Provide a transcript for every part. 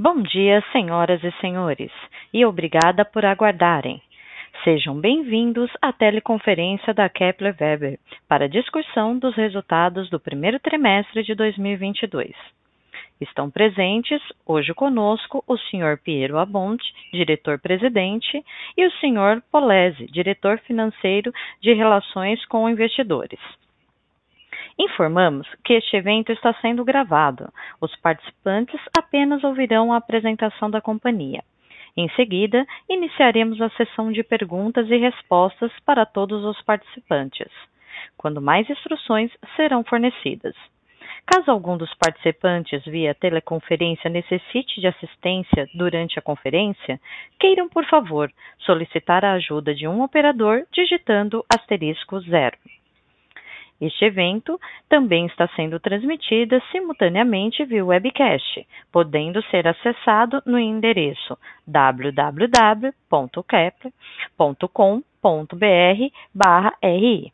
Bom dia, senhoras e senhores, e obrigada por aguardarem. Sejam bem-vindos à teleconferência da Kepler Weber para discussão dos resultados do primeiro trimestre de 2022. Estão presentes hoje conosco o Sr. Piero Abonte, diretor-presidente, e o Sr. Polese, diretor financeiro de Relações com Investidores. Informamos que este evento está sendo gravado. Os participantes apenas ouvirão a apresentação da companhia. Em seguida, iniciaremos a sessão de perguntas e respostas para todos os participantes, quando mais instruções serão fornecidas. Caso algum dos participantes via teleconferência necessite de assistência durante a conferência, queiram, por favor, solicitar a ajuda de um operador digitando asterisco zero. Este evento também está sendo transmitido simultaneamente via webcast, podendo ser acessado no endereço www.kepler.com.br/ri,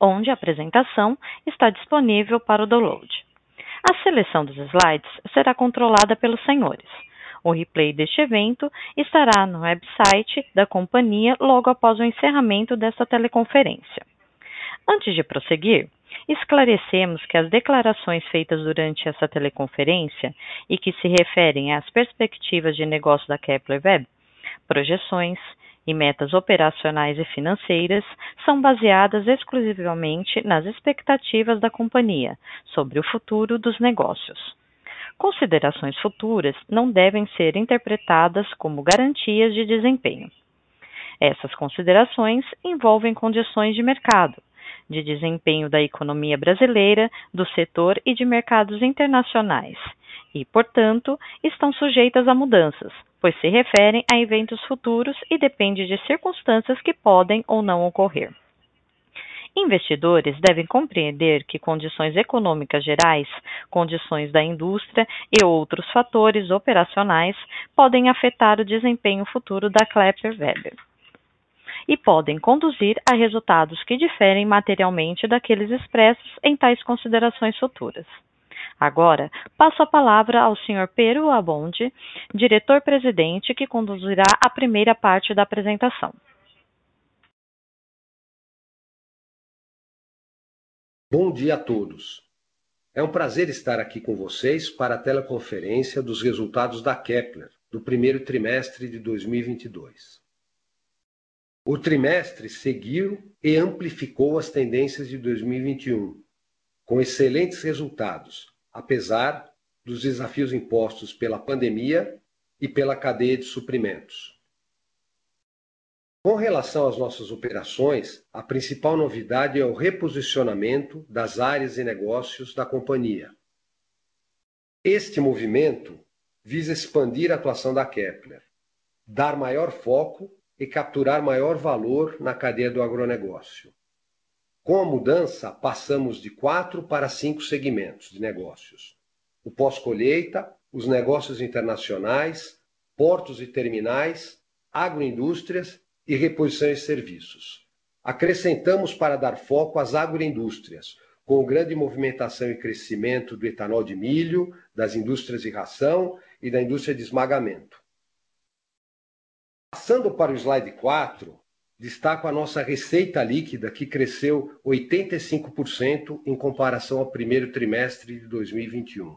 onde a apresentação está disponível para o download. A seleção dos slides será controlada pelos senhores. O replay deste evento estará no website da companhia logo após o encerramento desta teleconferência. Antes de prosseguir, esclarecemos que as declarações feitas durante essa teleconferência e que se referem às perspectivas de negócio da Kepler Web, projeções e metas operacionais e financeiras são baseadas exclusivamente nas expectativas da companhia sobre o futuro dos negócios. Considerações futuras não devem ser interpretadas como garantias de desempenho. Essas considerações envolvem condições de mercado, de desempenho da economia brasileira, do setor e de mercados internacionais, e, portanto, estão sujeitas a mudanças, pois se referem a eventos futuros e dependem de circunstâncias que podem ou não ocorrer. Investidores devem compreender que condições econômicas gerais, condições da indústria e outros fatores operacionais podem afetar o desempenho futuro da Kepler Weber e podem conduzir a resultados que diferem materialmente daqueles expressos em tais considerações futuras. Agora, passo a palavra ao Sr. Pero Abonde, diretor-presidente, que conduzirá a primeira parte da apresentação. Bom dia a todos. É um prazer estar aqui com vocês para a teleconferência dos resultados da Kepler do primeiro trimestre de 2022. O trimestre seguiu e amplificou as tendências de 2021, com excelentes resultados, apesar dos desafios impostos pela pandemia e pela cadeia de suprimentos. Com relação às nossas operações, a principal novidade é o reposicionamento das áreas e negócios da companhia. Este movimento visa expandir a atuação da Kepler, dar maior foco e capturar maior valor na cadeia do agronegócio. Com a mudança, passamos de quatro para cinco segmentos de negócios: o pós-colheita, os negócios internacionais, portos e terminais, agroindústrias e reposição e serviços. Acrescentamos para dar foco às agroindústrias, com grande movimentação e crescimento do etanol de milho, das indústrias de ração e da indústria de esmagamento. Passando para o slide 4, destaco a nossa receita líquida, que cresceu 85% em comparação ao primeiro trimestre de 2021.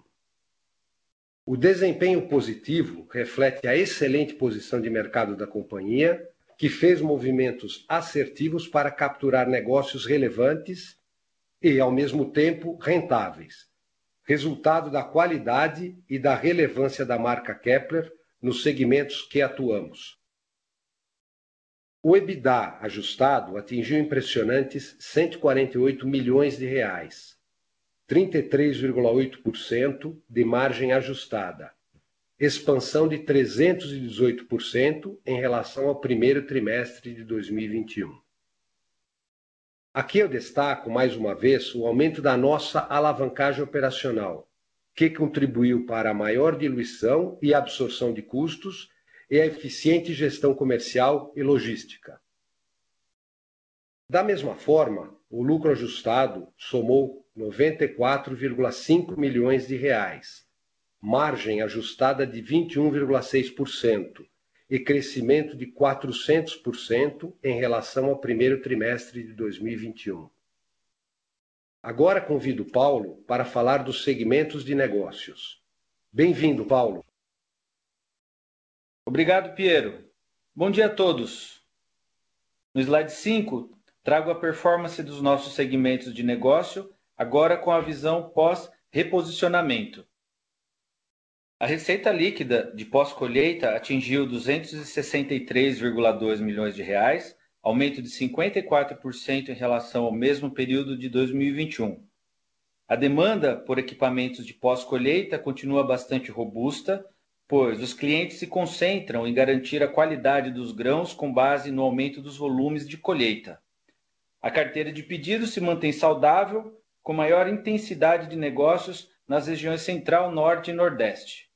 O desempenho positivo reflete a excelente posição de mercado da companhia, que fez movimentos assertivos para capturar negócios relevantes e, ao mesmo tempo, rentáveis, resultado da qualidade e da relevância da marca Kepler nos segmentos que atuamos. O EBITDA ajustado atingiu impressionantes 148 milhões de reais, 33,8% de margem ajustada, expansão de 318% em relação ao primeiro trimestre de 2021. Aqui eu destaco mais uma vez o aumento da nossa alavancagem operacional, que contribuiu para a maior diluição e absorção de custos e a eficiente gestão comercial e logística. Da mesma forma, o lucro ajustado somou 94,5 milhões de reais, margem ajustada de 21,6% e crescimento de 400% em relação ao primeiro trimestre de 2021. Agora convido Paulo para falar dos segmentos de negócios. Bem-vindo, Paulo. Obrigado, Piero. Bom dia a todos. No slide 5, trago a performance dos nossos segmentos de negócio, agora com a visão pós-reposicionamento. A receita líquida de pós-colheita atingiu 263,2 milhões de reais, aumento de 54% em relação ao mesmo período de 2021. A demanda por equipamentos de pós-colheita continua bastante robusta, pois os clientes se concentram em garantir a qualidade dos grãos com base no aumento dos volumes de colheita. A carteira de pedidos se mantém saudável, com maior intensidade de negócios nas regiões Central, Norte e Nordeste.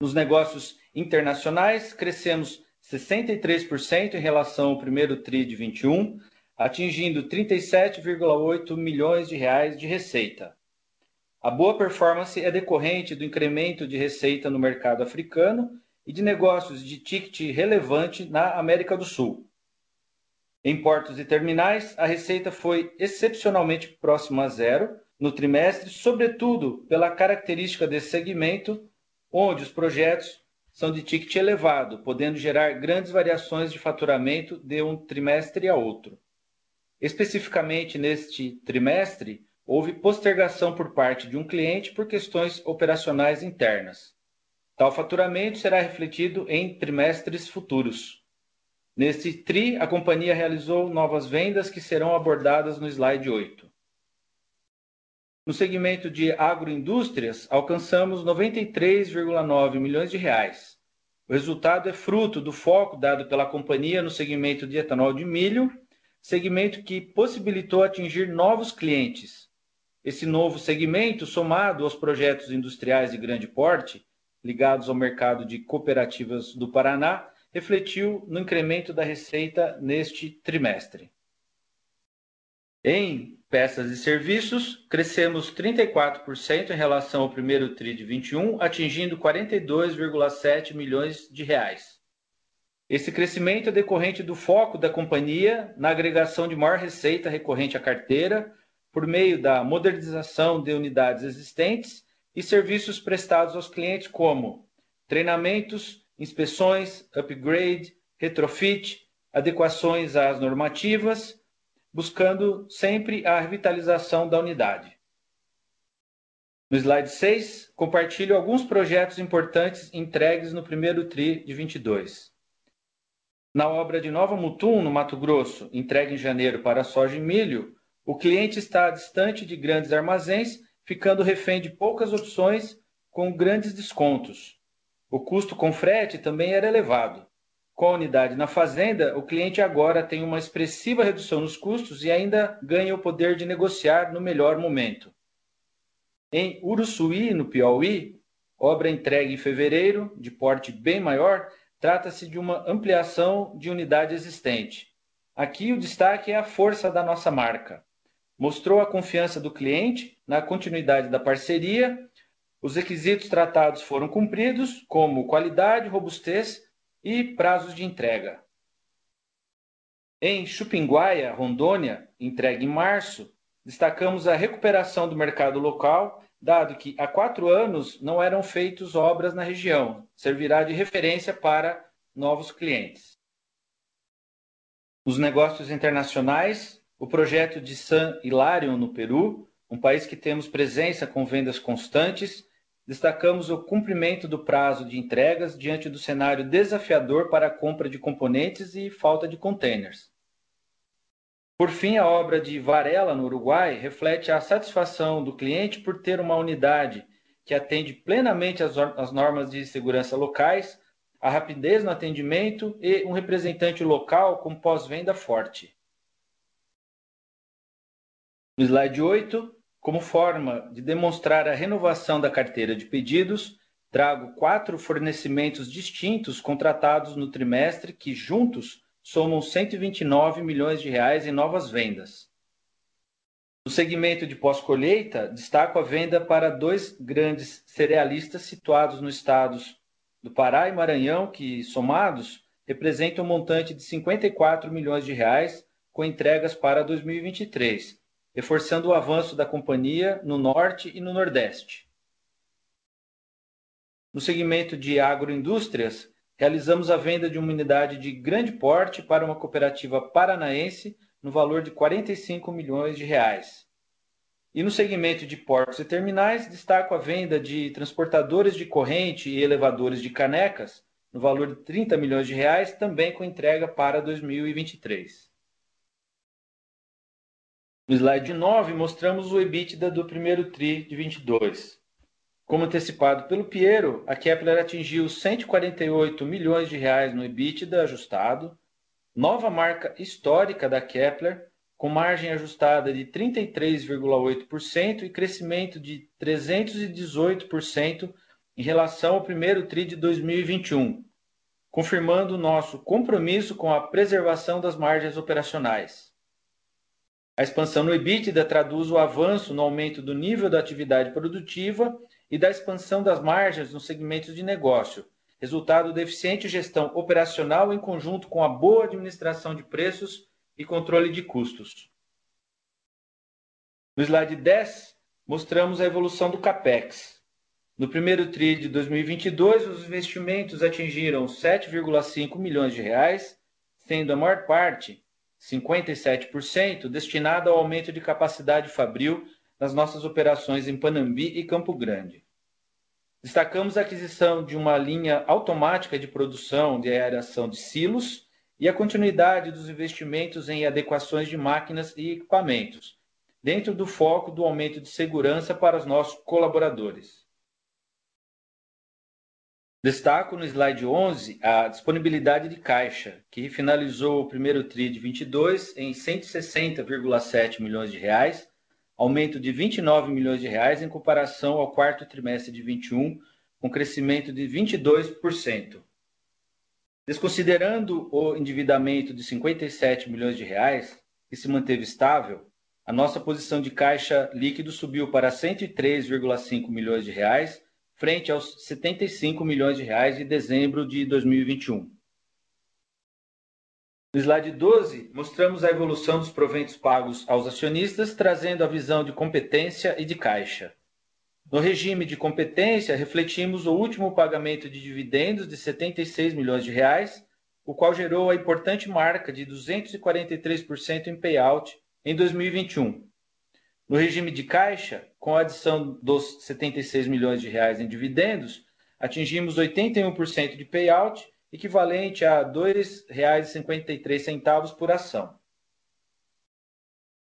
Nos negócios internacionais, crescemos 63% em relação ao primeiro TRI de 21, atingindo 37,8 milhões de reais de receita. A boa performance é decorrente do incremento de receita no mercado africano e de negócios de ticket relevante na América do Sul. Em portos e terminais, a receita foi excepcionalmente próxima a zero no trimestre, sobretudo pela característica desse segmento, onde os projetos são de ticket elevado, podendo gerar grandes variações de faturamento de um trimestre a outro. Especificamente neste trimestre, houve postergação por parte de um cliente por questões operacionais internas. Tal faturamento será refletido em trimestres futuros. Neste TRI, a companhia realizou novas vendas que serão abordadas no slide 8. No segmento de agroindústrias, alcançamos 93,9 milhões de reais. O resultado é fruto do foco dado pela companhia no segmento de etanol de milho, segmento que possibilitou atingir novos clientes. Esse novo segmento, somado aos projetos industriais de grande porte, ligados ao mercado de cooperativas do Paraná, refletiu no incremento da receita neste trimestre. Em peças e serviços, crescemos 34% em relação ao primeiro TRI de 21, atingindo 42,7 milhões de reais. Esse crescimento é decorrente do foco da companhia na agregação de maior receita recorrente à carteira, por meio da modernização de unidades existentes e serviços prestados aos clientes como treinamentos, inspeções, upgrade, retrofit, adequações às normativas, buscando sempre a revitalização da unidade. No slide 6, compartilho alguns projetos importantes entregues no primeiro TRI de 22. Na obra de Nova Mutum, no Mato Grosso, entregue em janeiro para soja e milho, o cliente está distante de grandes armazéns, ficando refém de poucas opções com grandes descontos. O custo com frete também era elevado. Com a unidade na fazenda, o cliente agora tem uma expressiva redução nos custos e ainda ganha o poder de negociar no melhor momento. Em Uruçuí, no Piauí, obra entregue em fevereiro, de porte bem maior, trata-se de uma ampliação de unidade existente. Aqui o destaque é a força da nossa marca. Mostrou a confiança do cliente na continuidade da parceria. Os requisitos tratados foram cumpridos, como qualidade, robustez e prazos de entrega. Em Chupinguaia, Rondônia, entregue em março, destacamos a recuperação do mercado local, dado que há quatro anos não eram feitas obras na região, servirá de referência para novos clientes. Nos negócios internacionais, o projeto de San Hilarion, no Peru, um país que temos presença com vendas constantes, destacamos o cumprimento do prazo de entregas diante do cenário desafiador para a compra de componentes e falta de containers. Por fim, a obra de Varela, no Uruguai, reflete a satisfação do cliente por ter uma unidade que atende plenamente às normas de segurança locais, a rapidez no atendimento e um representante local com pós-venda forte. No slide 8, como forma de demonstrar a renovação da carteira de pedidos, trago quatro fornecimentos distintos contratados no trimestre que juntos somam 129 milhões de reais em novas vendas. No segmento de pós-colheita, destaco a venda para dois grandes cerealistas situados nos estados do Pará e Maranhão, que, somados, representam um montante de 54 milhões de reais com entregas para 2023, reforçando o avanço da companhia no norte e no nordeste. No segmento de agroindústrias, realizamos a venda de uma unidade de grande porte para uma cooperativa paranaense no valor de 45 milhões de reais. E no segmento de portos e terminais, destaco a venda de transportadores de corrente e elevadores de canecas no valor de 30 milhões de reais, também com entrega para 2023. No slide 9, mostramos o EBITDA do primeiro TRI de 22. Como antecipado pelo Piero, a Kepler atingiu 148 milhões de reais no EBITDA ajustado, nova marca histórica da Kepler, com margem ajustada de 33,8% e crescimento de 318% em relação ao primeiro TRI de 2021, confirmando nosso compromisso com a preservação das margens operacionais. A expansão no EBITDA traduz o avanço no aumento do nível da atividade produtiva e da expansão das margens nos segmentos de negócio, resultado da eficiente gestão operacional em conjunto com a boa administração de preços e controle de custos. No slide 10, mostramos a evolução do CAPEX. No primeiro TRI de 2022, os investimentos atingiram 7,5 milhões de reais, sendo a maior parte, 57%, destinada ao aumento de capacidade fabril nas nossas operações em Panambi e Campo Grande. Destacamos a aquisição de uma linha automática de produção de aeração de silos e a continuidade dos investimentos em adequações de máquinas e equipamentos, dentro do foco do aumento de segurança para os nossos colaboradores. Destaco no slide 11 a disponibilidade de caixa, que finalizou o primeiro TRI de 22 em 160,7 milhões de reais, aumento de 29 milhões de reais em comparação ao quarto trimestre de 21, com crescimento de 22%. Desconsiderando o endividamento de 57 milhões de reais, que se manteve estável, a nossa posição de caixa líquido subiu para 103,5 milhões de reais, frente aos 75 milhões de reais de dezembro de 2021. No slide 12, mostramos a evolução dos proventos pagos aos acionistas, trazendo a visão de competência e de caixa. No regime de competência, refletimos o último pagamento de dividendos de 76 milhões de reais, o qual gerou a importante marca de 243% em payout em 2021. No regime de caixa, com a adição dos 76 milhões de reais em dividendos, atingimos 81% de payout equivalente a R$ 2,53 por ação.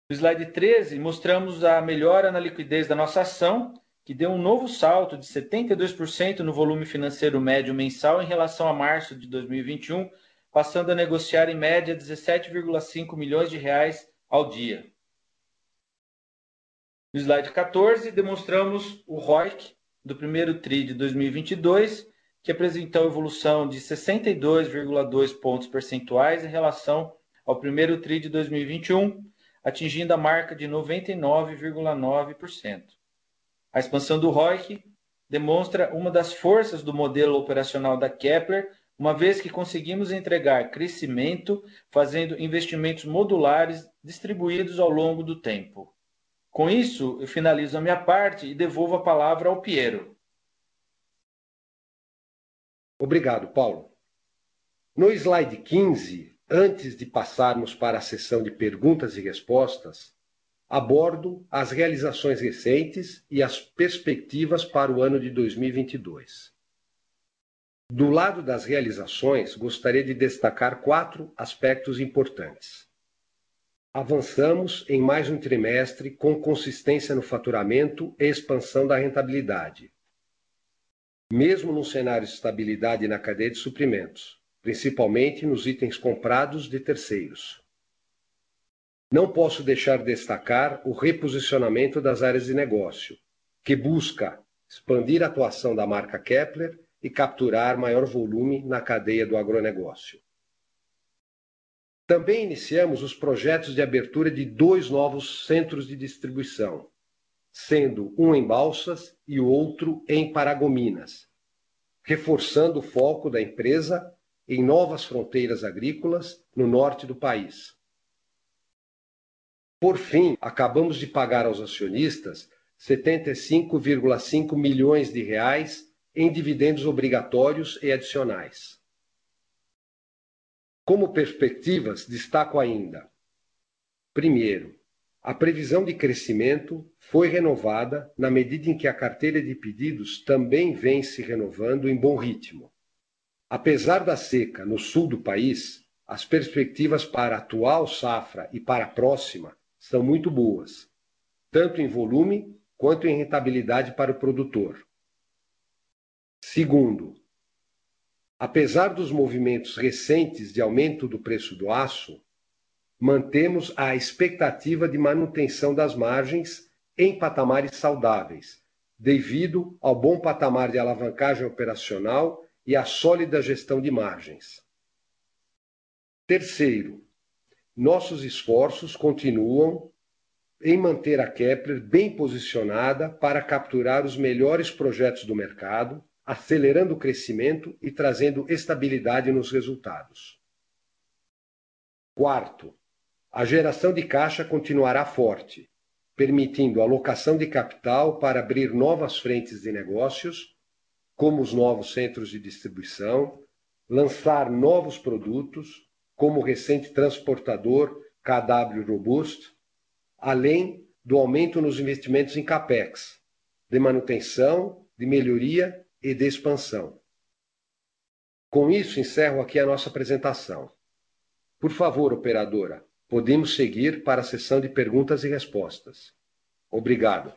No slide 13, mostramos a melhora na liquidez da nossa ação, que deu um novo salto de 72% no volume financeiro médio mensal em relação a março de 2021, passando a negociar em média 17,5 milhões de reais ao dia. No slide 14, demonstramos o ROIC do primeiro TRI de 2022, que apresentou evolução de 62,2 pontos percentuais em relação ao primeiro TRI de 2021, atingindo a marca de 99,9%. A expansão do ROIC demonstra uma das forças do modelo operacional da Kepler, uma vez que conseguimos entregar crescimento fazendo investimentos modulares distribuídos ao longo do tempo. Com isso, eu finalizo a minha parte e devolvo a palavra ao Piero. Obrigado, Paulo. No slide 15, antes de passarmos para a sessão de perguntas e respostas, abordo as realizações recentes e as perspectivas para o ano de 2022. Do lado das realizações, gostaria de destacar quatro aspectos importantes. Avançamos em mais um trimestre com consistência no faturamento e expansão da rentabilidade mesmo num cenário de estabilidade na cadeia de suprimentos, principalmente nos itens comprados de terceiros. Não posso deixar de destacar o reposicionamento das áreas de negócio, que busca expandir a atuação da marca Kepler e capturar maior volume na cadeia do agronegócio. Também iniciamos os projetos de abertura de dois novos centros de distribuição, sendo um em Balsas e o outro em Paragominas, reforçando o foco da empresa em novas fronteiras agrícolas no norte do país. Por fim, acabamos de pagar aos acionistas 75,5 milhões de reais em dividendos obrigatórios e adicionais. Como perspectivas, destaco ainda: primeiro, a previsão de crescimento foi renovada na medida em que a carteira de pedidos também vem se renovando em bom ritmo. Apesar da seca no sul do país, as perspectivas para a atual safra e para a próxima são muito boas, tanto em volume quanto em rentabilidade para o produtor. Segundo, apesar dos movimentos recentes de aumento do preço do aço, mantemos a expectativa de manutenção das margens em patamares saudáveis, devido ao bom patamar de alavancagem operacional e à sólida gestão de margens. Terceiro, nossos esforços continuam em manter a Kepler bem posicionada para capturar os melhores projetos do mercado acelerando o crescimento e trazendo estabilidade nos resultados. Quarto, a geração de caixa continuará forte, permitindo alocação de capital para abrir novas frentes de negócios, como os novos centros de distribuição, lançar novos produtos, como o recente transportador KW Robust, além do aumento nos investimentos em capex, de manutenção, de melhoria e de expansão. Com isso, encerro aqui a nossa apresentação. Por favor, operadora, podemos seguir para a sessão de perguntas e respostas. Obrigado.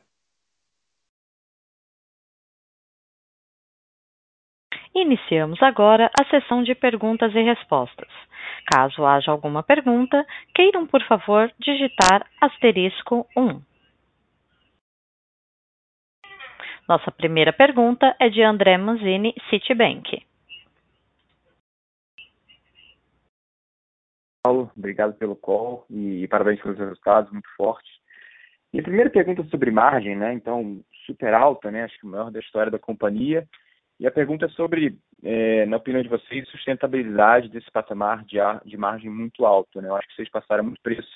Iniciamos agora a sessão de perguntas e respostas. Caso haja alguma pergunta, queiram, por favor, digitar asterisco 1. Nossa primeira pergunta é de André Manzini, Citibank. Paulo, obrigado pelo call e parabéns pelos resultados muito fortes. E a primeira pergunta é sobre margem, né? Então, super alta, né? Acho que o maior da história da companhia. E a pergunta é sobre, é, na opinião de vocês, sustentabilidade desse patamar de, de margem muito alto, né? Eu acho que vocês passaram muito preço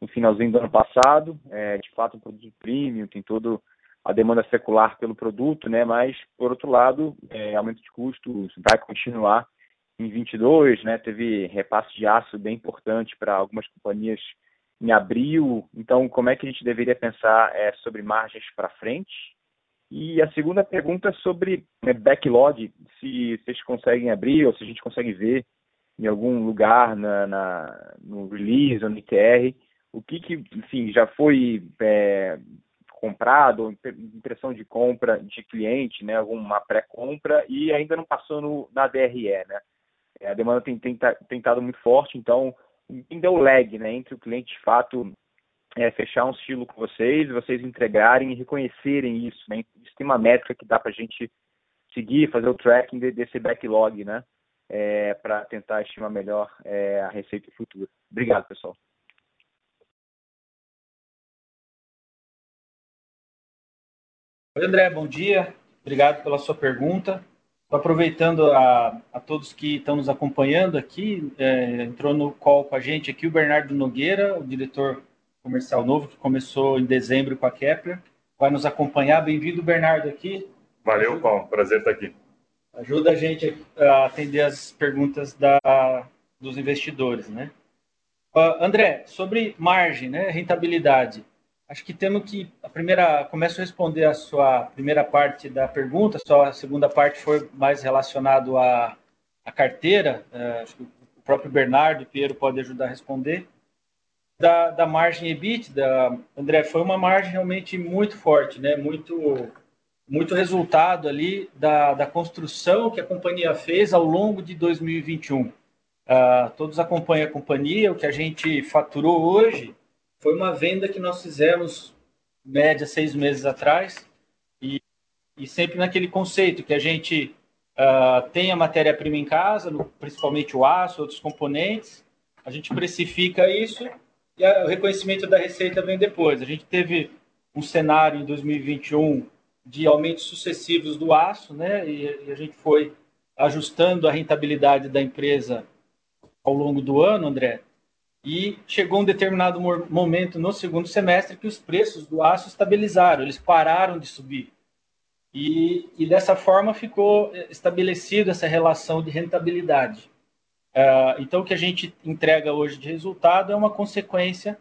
no finalzinho do ano passado. É, de fato, um produto premium, tem todo a demanda secular pelo produto, né? Mas por outro lado, é, aumento de custos vai continuar em 22, né? Teve repasse de aço bem importante para algumas companhias em abril. Então, como é que a gente deveria pensar é, sobre margens para frente? E a segunda pergunta é sobre né, backlog, se vocês conseguem abrir ou se a gente consegue ver em algum lugar na, na no release ou no ITR, o que, que enfim, já foi é, comprado, ou impressão de compra de cliente, né, alguma pré-compra, e ainda não passou no, na DRE, né? A demanda tem, tem estado muito forte, então ainda é o lag, né, entre o cliente de fato é, fechar um estilo com vocês, vocês entregarem e reconhecerem isso, né? Isso tem uma métrica que dá para a gente seguir, fazer o tracking de, desse backlog, né? É, para tentar estimar melhor é, a receita futura. Obrigado, pessoal. Oi, André, bom dia. Obrigado pela sua pergunta. Estou aproveitando a, a, todos que estão nos acompanhando aqui. É, entrou no call com a gente aqui o Bernardo Nogueira, o diretor comercial novo, que começou em dezembro com a Kepler. Vai nos acompanhar. Bem-vindo, Bernardo, aqui. Valeu, ajuda, Paulo. Prazer estar aqui. Ajuda a gente a atender as perguntas da, dos investidores, né? Uh, André, sobre margem, né, rentabilidade. Acho que temos que a primeira começo a responder a sua primeira parte da pergunta, só a segunda parte foi mais relacionado à, à carteira. É, acho que o próprio Bernardo e Piero pode ajudar a responder. Da, da margem EBIT, André, foi uma margem realmente muito forte, né? Muito muito resultado ali da, da construção que a companhia fez ao longo de 2021. Uh, ah, todos acompanham a companhia, o que a gente faturou hoje foi uma venda que nós fizemos, média, seis meses atrás, e, e sempre naquele conceito que a gente uh, tem a matéria-prima em casa, no, principalmente o aço, outros componentes, a gente precifica isso e o reconhecimento da receita vem depois. A gente teve um cenário em 2021 de aumentos sucessivos do aço, né? E, a gente foi ajustando a rentabilidade da empresa ao longo do ano, André. E chegou um determinado momento no segundo semestre que os preços do aço estabilizaram, eles pararam de subir. E, e dessa forma ficou estabelecida essa relação de rentabilidade. Uh, então, o que a gente entrega hoje de resultado é uma consequência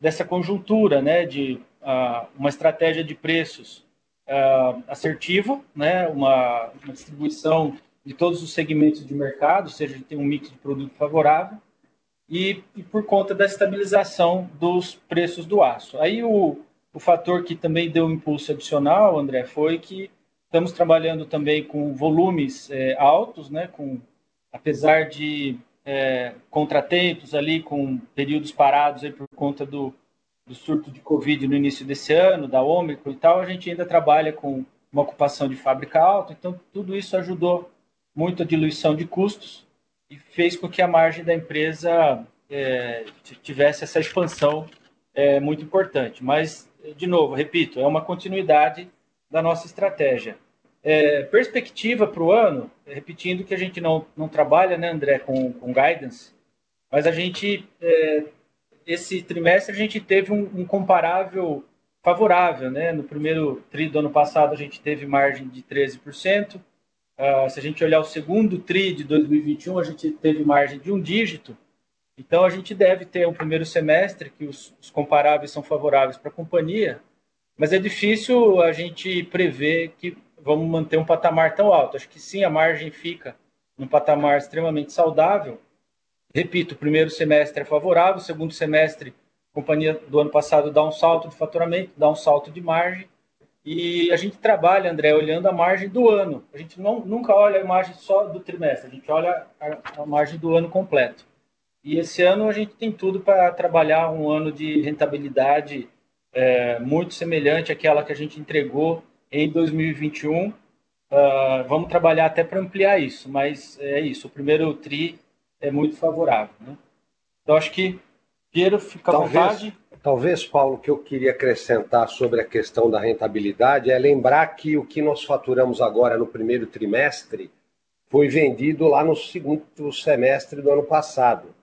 dessa conjuntura, né, de uh, uma estratégia de preços uh, assertiva, né, uma, uma, distribuição de todos os segmentos de mercado, ou seja, tem um mix de produto favorável, e, e, por conta da estabilização dos preços do aço. Aí o, o fator que também deu um impulso adicional, André, foi que estamos trabalhando também com volumes é, altos, né, com apesar de é, contratempos ali, com períodos parados aí por conta do, do surto de Covid no início desse ano, da Ômicron e tal, a gente ainda trabalha com uma ocupação de fábrica alta, então tudo isso ajudou muito a diluição de custos e fez com que a margem da empresa é, tivesse essa expansão é, muito importante. Mas, de novo, repito, é uma continuidade da nossa estratégia. É, perspectiva para o ano, repetindo que a gente não, não trabalha, né, André, com, com guidance, mas a gente, é, esse trimestre, a gente teve um, um, comparável favorável, né? No primeiro TRI do ano passado, a gente teve margem de 13%. Uh, se a gente olhar o segundo TRI de 2021, a gente teve margem de um dígito. Então, a gente deve ter um primeiro semestre que os, os comparáveis são favoráveis para a companhia, mas é difícil a gente prever que vamos manter um patamar tão alto. Acho que sim, a margem fica num patamar extremamente saudável. Repito, o primeiro semestre é favorável, o segundo semestre, a companhia do ano passado dá um salto de faturamento, dá um salto de margem. E a gente trabalha, André, olhando a margem do ano. A gente não, nunca olha a margem só do trimestre, a gente olha a, a margem do ano completo. E esse ano a gente tem tudo para trabalhar um ano de rentabilidade é, muito semelhante àquela que a gente entregou em 2021. Uh, ah, vamos trabalhar até para ampliar isso, mas é isso. O primeiro TRI é muito favorável. Né? Então, acho que, Piero, fica talvez, à vontade. Talvez, Paulo, o que eu queria acrescentar sobre a questão da rentabilidade é lembrar que o que nós faturamos agora no primeiro trimestre foi vendido lá no segundo semestre do ano passado.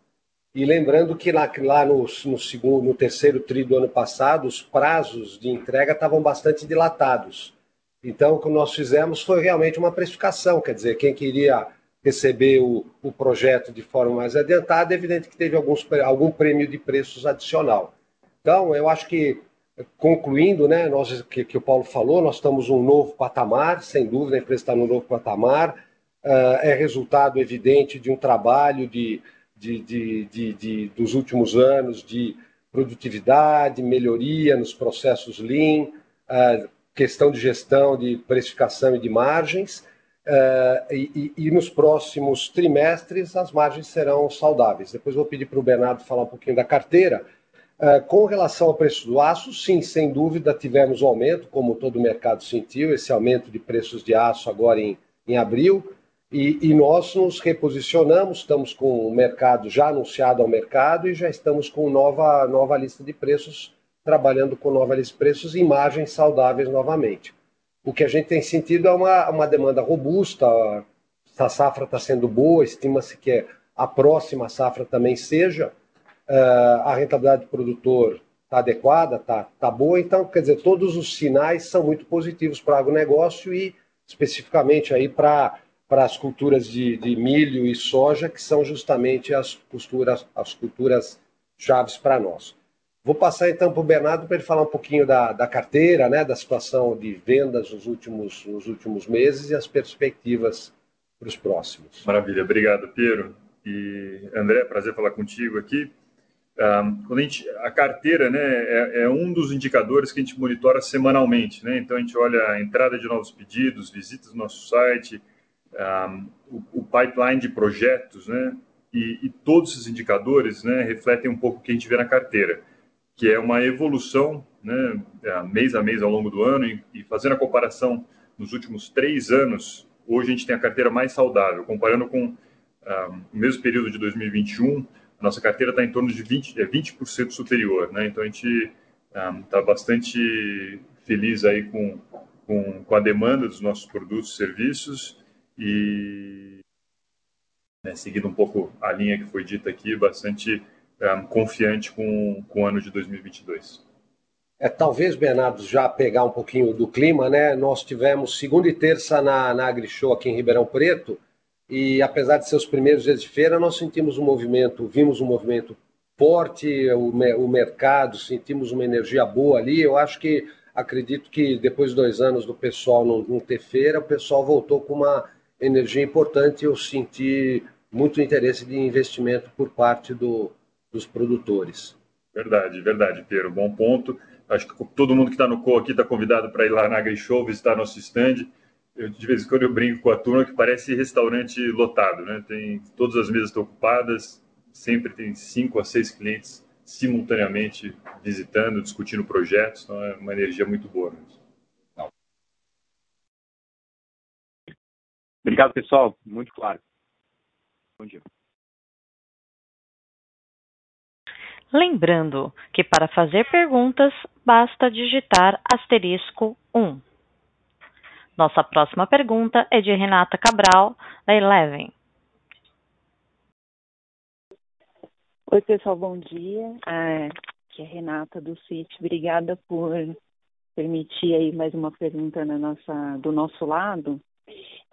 E lembrando que lá, lá no, no, segundo, no terceiro tri do ano passado, os prazos de entrega estavam bastante dilatados. Então, o que nós fizemos foi realmente uma precificação, quer dizer, quem queria receber o, o projeto de forma mais adiantada, é evidente que teve alguns, algum prêmio de preços adicional. Então, eu acho que, concluindo, né, nós, que, que o Paulo falou, nós estamos num novo patamar, sem dúvida, a empresa está num novo patamar, uh, é resultado evidente de um trabalho de, de, de, de, de dos últimos anos de produtividade, melhoria nos processos Lean, uh, questão de gestão de precificação e de margens, uh, e, e, nos próximos trimestres as margens serão saudáveis. Depois vou pedir para o Bernardo falar um pouquinho da carteira. Uh, com relação ao preço do aço, sim, sem dúvida tivemos um aumento, como todo o mercado sentiu, esse aumento de preços de aço agora em, em abril, e, e, nós nos reposicionamos, estamos com o mercado já anunciado ao mercado e já estamos com nova, nova lista de preços trabalhando com novas preços e margens saudáveis novamente. O que a gente tem sentido é uma, uma demanda robusta, a safra está sendo boa, estima-se que a próxima safra também seja, a rentabilidade do produtor está adequada, está tá boa, então, quer dizer, todos os sinais são muito positivos para o agronegócio e especificamente aí para para as culturas de, de, milho e soja, que são justamente as, culturas, as culturas chaves para nós. Vou passar então para o Bernardo para ele falar um pouquinho da, da carteira, né, da situação de vendas nos últimos, nos últimos meses e as perspectivas para os próximos. Maravilha, obrigado, Piero. E André, prazer falar contigo aqui. Um, quando a, gente, a carteira né, é, é, um dos indicadores que a gente monitora semanalmente. Né? Então, a gente olha a entrada de novos pedidos, visitas no nosso site, um, o, o, pipeline de projetos, né? E, e, todos esses indicadores né, refletem um pouco o que a gente vê na carteira que é uma evolução né, mês a mês ao longo do ano, e, e fazendo a comparação nos últimos três anos, hoje a gente tem a carteira mais saudável, comparando com ah, o mesmo período de 2021, a nossa carteira está em torno de 20%, é 20 superior. Né? Então, a gente está um, bastante feliz aí com, com, com, a demanda dos nossos produtos e serviços e, né, seguindo um pouco a linha que foi dita aqui, bastante um, confiante com, com o ano de 2022. É, talvez, Bernardo, já pegar um pouquinho do clima, né? Nós tivemos segunda e terça na, na AgriShow aqui em Ribeirão Preto, e apesar de ser os primeiros dias de feira, nós sentimos um movimento, vimos um movimento forte, o, o mercado, sentimos uma energia boa ali. Eu acho que, acredito que depois de dois anos do pessoal não, não ter feira, o pessoal voltou com uma energia importante. Eu senti muito interesse de investimento por parte do, dos produtores. Verdade, verdade, Pedro. Bom ponto. Acho que todo mundo que está no CO aqui está convidado para ir lá na AgriShow, visitar nosso stand. Eu, de vez em quando eu brinco com a turma que parece restaurante lotado, né? Tem todas as mesas estão ocupadas, sempre tem cinco a seis clientes simultaneamente visitando, discutindo projetos, então é uma energia muito boa. Mesmo. Obrigado, pessoal. Muito claro. Bom dia. Lembrando que para fazer perguntas basta digitar asterisco 1. Nossa próxima pergunta é de Renata Cabral, da Eleven. Oi, pessoal, bom dia. Ah, aqui é Renata do CIT. Obrigada por permitir aí mais uma pergunta na nossa, do nosso lado.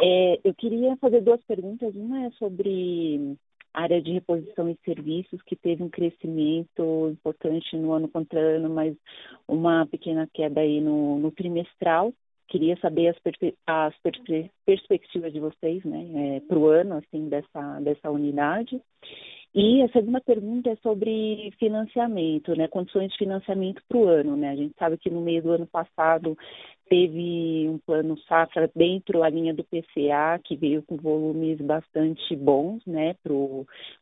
É, eu queria fazer duas perguntas. Uma é sobre área de reposição e serviços, que teve um crescimento importante no ano contra ano, mas uma pequena queda aí no, no trimestral. Queria saber as, as perspe perspectivas de vocês né, é, para o ano assim, dessa, dessa unidade. E a segunda pergunta é sobre financiamento, né, condições de financiamento para o ano. Né? A gente sabe que no meio do ano passado teve um plano safra dentro da linha do PCA, que veio com volumes bastante bons né,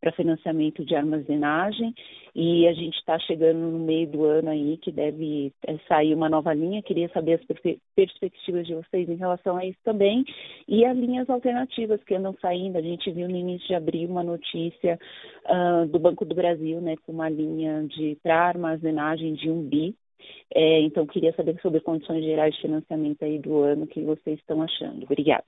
para financiamento de armazenagem, e a gente está chegando no meio do ano aí, que deve é, sair uma nova linha. Queria saber as perspectivas de vocês em relação a isso também, e as linhas alternativas que andam saindo. A gente viu no início de abril uma notícia uh, do Banco do Brasil, né, com uma linha de para armazenagem de um bi, é, então, queria saber sobre condições gerais de financiamento aí do ano, o que vocês estão achando. Obrigada.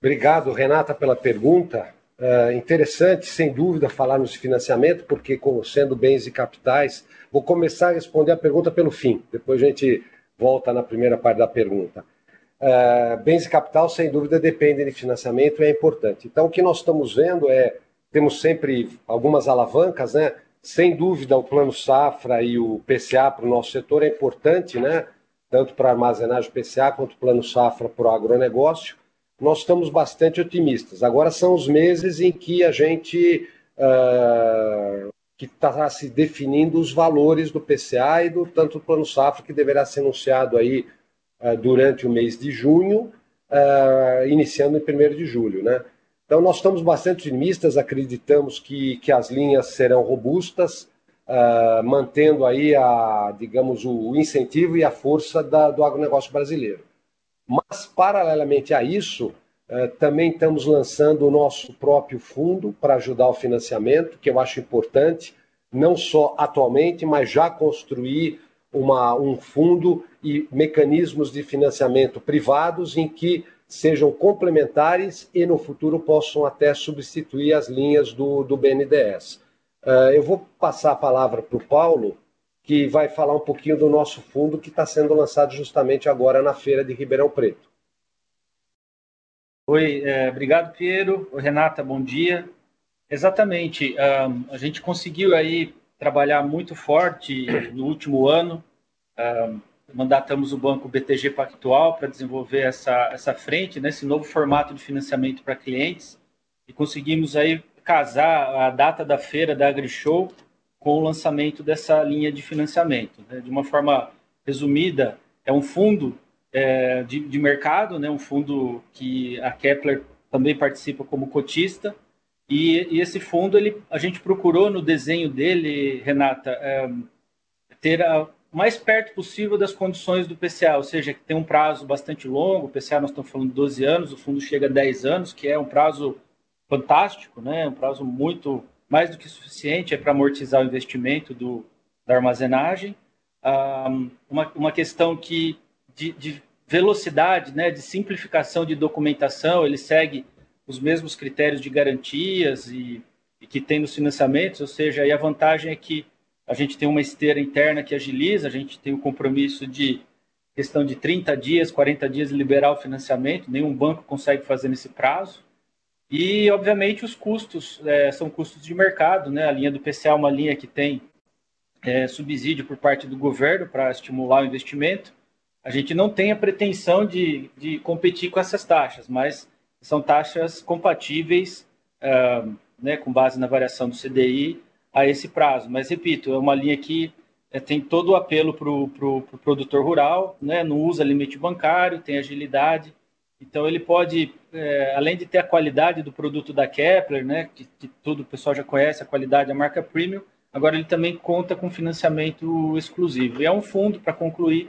Obrigado, Renata, pela pergunta. Uh, interessante, sem dúvida, falarmos de financiamento, porque, como sendo bens e capitais, vou começar a responder a pergunta pelo fim, depois a gente volta na primeira parte da pergunta. Uh, bens e capital, sem dúvida, dependem de financiamento e é importante. Então, o que nós estamos vendo é, temos sempre algumas alavancas, né? Sem dúvida, o plano safra e o PCA para o nosso setor é importante, né? Tanto para armazenagem PCA quanto o plano safra para o agronegócio. Nós estamos bastante otimistas. Agora são os meses em que a gente uh, que está se definindo os valores do PCA e do tanto do plano safra que deverá ser anunciado aí durante o mês de junho, uh, iniciando em 1 de julho. Né? Então, nós estamos bastante otimistas, acreditamos que, que as linhas serão robustas, uh, mantendo aí, a, digamos, o incentivo e a força da, do agronegócio brasileiro. Mas, paralelamente a isso, também estamos lançando o nosso próprio fundo para ajudar o financiamento, que eu acho importante, não só atualmente, mas já construir uma, um fundo e mecanismos de financiamento privados em que sejam complementares e no futuro possam até substituir as linhas do, do BNDES. Uh, ah, eu vou passar a palavra para o Paulo, que vai falar um pouquinho do nosso fundo que está sendo lançado justamente agora na feira de Ribeirão Preto. Oi, é, obrigado, Piero. Oi, Renata, bom dia. Exatamente, um, a gente conseguiu aí trabalhar muito forte no último ano. Mandatamos o banco BTG Pactual para desenvolver essa, essa frente, né, novo formato de financiamento para clientes, e conseguimos aí casar a data da feira da AgriShow com o lançamento dessa linha de financiamento. Né? De uma forma resumida, é um fundo é, de, de mercado, né? um fundo que a Kepler também participa como cotista, e, e, esse fundo, ele, a gente procurou no desenho dele, Renata, é, ter a, mais perto possível das condições do PCA, ou seja, que tem um prazo bastante longo, o PCA nós estamos falando de 12 anos, o fundo chega a 10 anos, que é um prazo fantástico, né? um prazo muito mais do que suficiente é para amortizar o investimento do, da armazenagem. Um, uma, uma questão que de, de velocidade, né, de simplificação de documentação, ele segue os mesmos critérios de garantias e, e que tem nos financiamentos, ou seja, a vantagem é que a gente tem uma esteira interna que agiliza, a gente tem o compromisso de questão de 30 dias, 40 dias liberar o financiamento, nenhum banco consegue fazer nesse prazo. E, obviamente, os custos é, são custos de mercado, né? A linha do PCA é uma linha que tem é, subsídio por parte do governo para estimular o investimento. A gente não tem a pretensão de, de competir com essas taxas, mas são taxas compatíveis, uh, né, com base na variação do CDI, a esse prazo. Mas, repito, é uma linha que é, tem todo o apelo para o pro, pro produtor rural, né, não usa limite bancário, tem agilidade. Então, ele pode, é, além de ter a qualidade do produto da Kepler, né, que, que todo o pessoal já conhece, a qualidade da marca premium, agora ele também conta com financiamento exclusivo. E é um fundo, para concluir,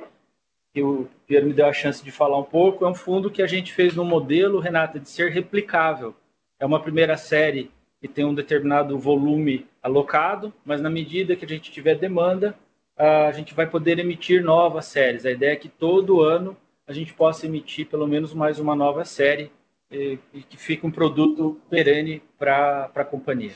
que o Pierre me deu a chance de falar um pouco, é um fundo que a gente fez no modelo, Renata, de ser replicável. É uma primeira série que tem um determinado volume alocado, mas na medida que a gente tiver demanda, a gente vai poder emitir novas séries. A ideia é que todo ano a gente possa emitir pelo menos mais uma nova série e, que fique um produto perene para a companhia.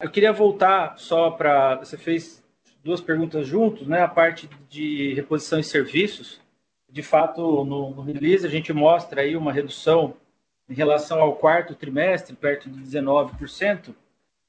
Eu queria voltar só para. Você fez duas perguntas juntos, né? A parte de reposição e serviços. De fato, no, no release a gente mostra aí uma redução em relação ao quarto trimestre, perto de 19%.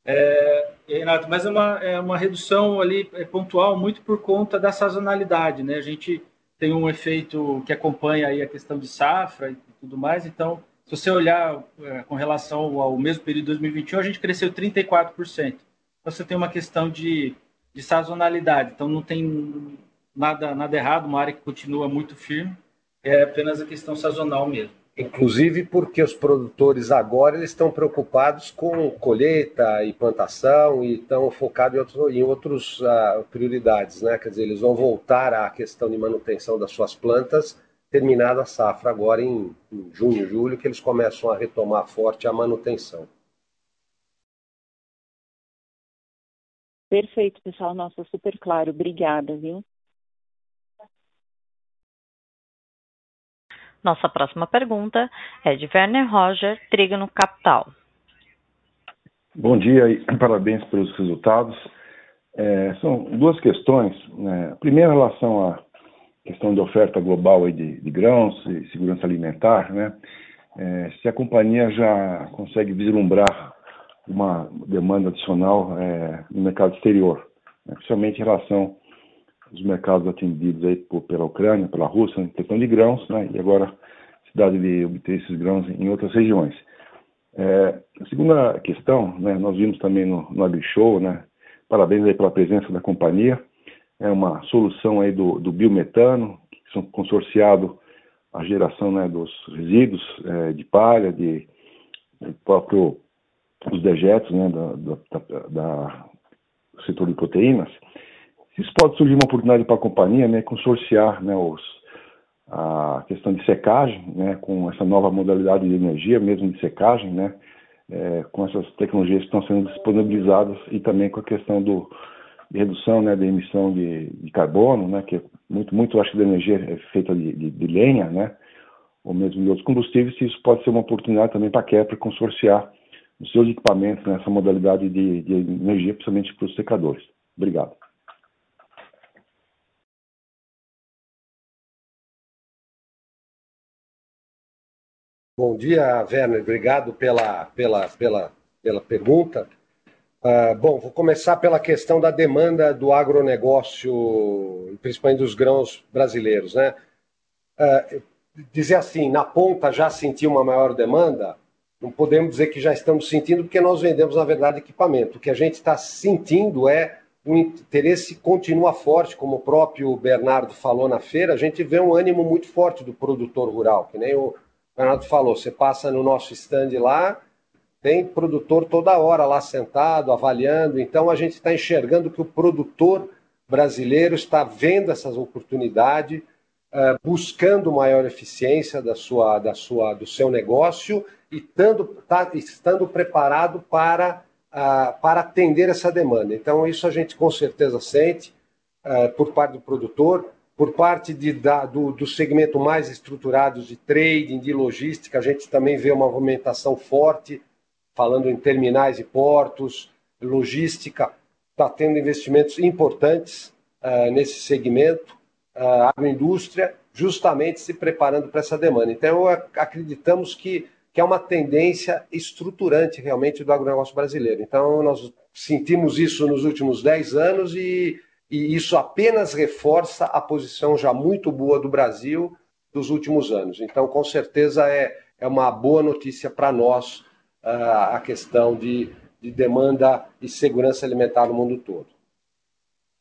É, Renato, mas é uma, é uma redução ali é, pontual muito por conta da sazonalidade, né? A gente tem um efeito que acompanha aí a questão de safra e tudo mais, então, se você olhar é, com relação ao mesmo período de 2021, a gente cresceu 34%. Então, você tem uma questão de, de sazonalidade, então não tem nada, nada errado, uma área que continua muito firme, é apenas a questão sazonal mesmo. Inclusive porque os produtores agora eles estão preocupados com colheita e plantação e estão focados em, outros, em outros uh, prioridades, né? Quer dizer, eles vão voltar à questão de manutenção das suas plantas terminada a safra agora em, em junho, julho, que eles começam a retomar forte a manutenção. Perfeito, pessoal. Nossa, super claro. Obrigada, viu? Nossa próxima pergunta é de Werner Roger, Trígono Capital. Bom dia e parabéns pelos resultados. É, são duas questões. Né? Primeiro, em relação à questão de oferta global de, de, grãos e segurança alimentar, né? É, se a companhia já consegue vislumbrar uma demanda adicional é, no mercado exterior, né? principalmente em relação os mercados atendidos aí por, pela Ucrânia, pela Rússia, em questão de grãos, né, e agora a cidade de obter esses grãos em outras regiões. É, a segunda questão, né, nós vimos também no, no AgriShow, né, parabéns aí pela presença da companhia, é uma solução aí do, do biometano, que são consorciado a geração né, dos resíduos é, de palha, de, de próprio os dejetos né, da, da, da, da setor de proteínas, isso pode surgir uma oportunidade para a companhia, né, consorciar né, os, a questão de secagem, né, com essa nova modalidade de energia, mesmo de secagem, né, é, com essas tecnologias que estão sendo disponibilizadas e também com a questão do, de redução né, da emissão de, de carbono, né, que é muito, muito acho que da energia é feita de, de, de, lenha, né, ou mesmo de outros combustíveis, isso pode ser uma oportunidade também para a Kepler consorciar os seus equipamentos nessa modalidade de, de energia, principalmente para os secadores. Obrigado. Bom dia, Werner. Obrigado pela, pela, pela, pela pergunta. Uh, bom, vou começar pela questão da demanda do agronegócio, principalmente dos grãos brasileiros. Né? Uh, dizer assim, na ponta já sentiu uma maior demanda? Não podemos dizer que já estamos sentindo, porque nós vendemos, na verdade, equipamento. O que a gente está sentindo é o interesse continua forte, como o próprio Bernardo falou na feira, a gente vê um ânimo muito forte do produtor rural, que nem o Bernardo falou, você passa no nosso stand lá, tem produtor toda hora lá sentado, avaliando, então a gente está enxergando que o produtor brasileiro está vendo essas oportunidades, uh, buscando maior eficiência da sua, da sua, do seu negócio e estando, tá, estando preparado para, para atender essa demanda. Então, isso a gente com certeza sente uh, por parte do produtor, por parte de, da, do, do segmento mais estruturado de trading, de logística, a gente também vê uma movimentação forte, falando em terminais e portos, logística, está tendo investimentos importantes uh, nesse segmento, uh, agroindústria, justamente se preparando para essa demanda. Então, acreditamos que, que é uma tendência estruturante realmente do agronegócio brasileiro. Então, nós sentimos isso nos últimos 10 anos e e isso apenas reforça a posição já muito boa do Brasil dos últimos anos. Então, com certeza, é, é uma boa notícia para nós uh, a questão de, de demanda e segurança alimentar no mundo todo.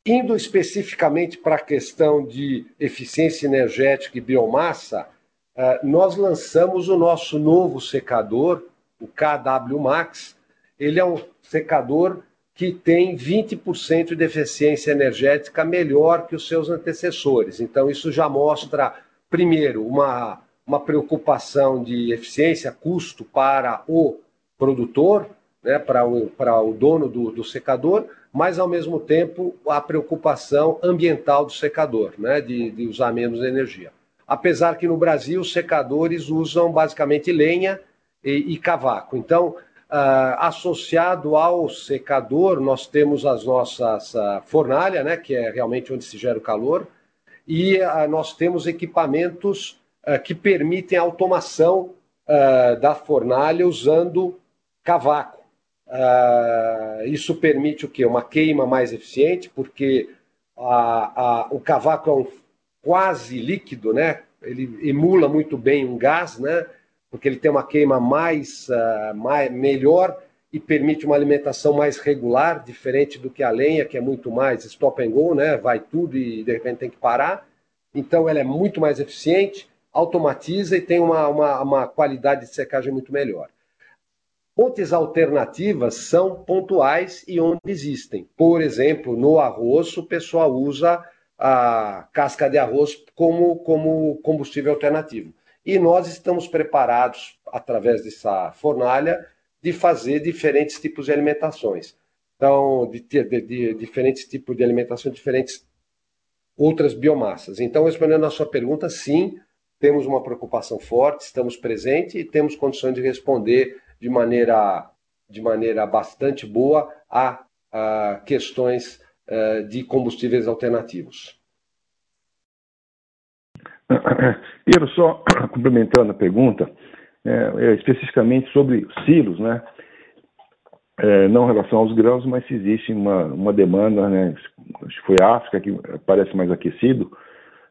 Indo especificamente para a questão de eficiência energética e biomassa, uh, nós lançamos o nosso novo secador, o KW Max. Ele é um secador que tem 20% de eficiência energética melhor que os seus antecessores. Então, isso já mostra, primeiro, uma, uma preocupação de eficiência, custo para o produtor, né, para, o, para o dono do, do secador, mas, ao mesmo tempo, a preocupação ambiental do secador, né, de, de usar menos energia. Apesar que no Brasil os secadores usam basicamente lenha e, e cavaco. Então, Uh, associado ao secador, nós temos as nossas uh, fornalha, né, que é realmente onde se gera o calor, e uh, nós temos equipamentos que permitem a automação da fornalha usando cavaco. isso permite o quê? Uma queima mais eficiente, porque a, a, o cavaco é um quase líquido, né? ele emula muito bem um gás, né? Porque ele tem uma queima mais, uh, mais melhor e permite uma alimentação mais regular, diferente do que a lenha, que é muito mais stop and go, né? Vai tudo e de repente tem que parar. Então ela é muito mais eficiente, automatiza e tem uma, uma, uma qualidade de secagem muito melhor. Fontes alternativas são pontuais e onde existem. Por exemplo, no arroz, o pessoal usa a casca de arroz como, como combustível alternativo. E nós estamos preparados, através dessa fornalha, de fazer diferentes tipos de alimentações. Então, de, ter de, de, diferentes tipos de alimentação, diferentes outras biomassas. Então, respondendo à sua pergunta, sim, temos uma preocupação forte, estamos presentes e temos condições de responder de maneira, de maneira bastante boa a, a questões uh, de combustíveis alternativos. Piero, só complementando a pergunta, é, é, especificamente sobre silos, né? É, não em relação aos grãos, mas se existe uma, uma demanda, né? Acho que foi a África que parece mais aquecido,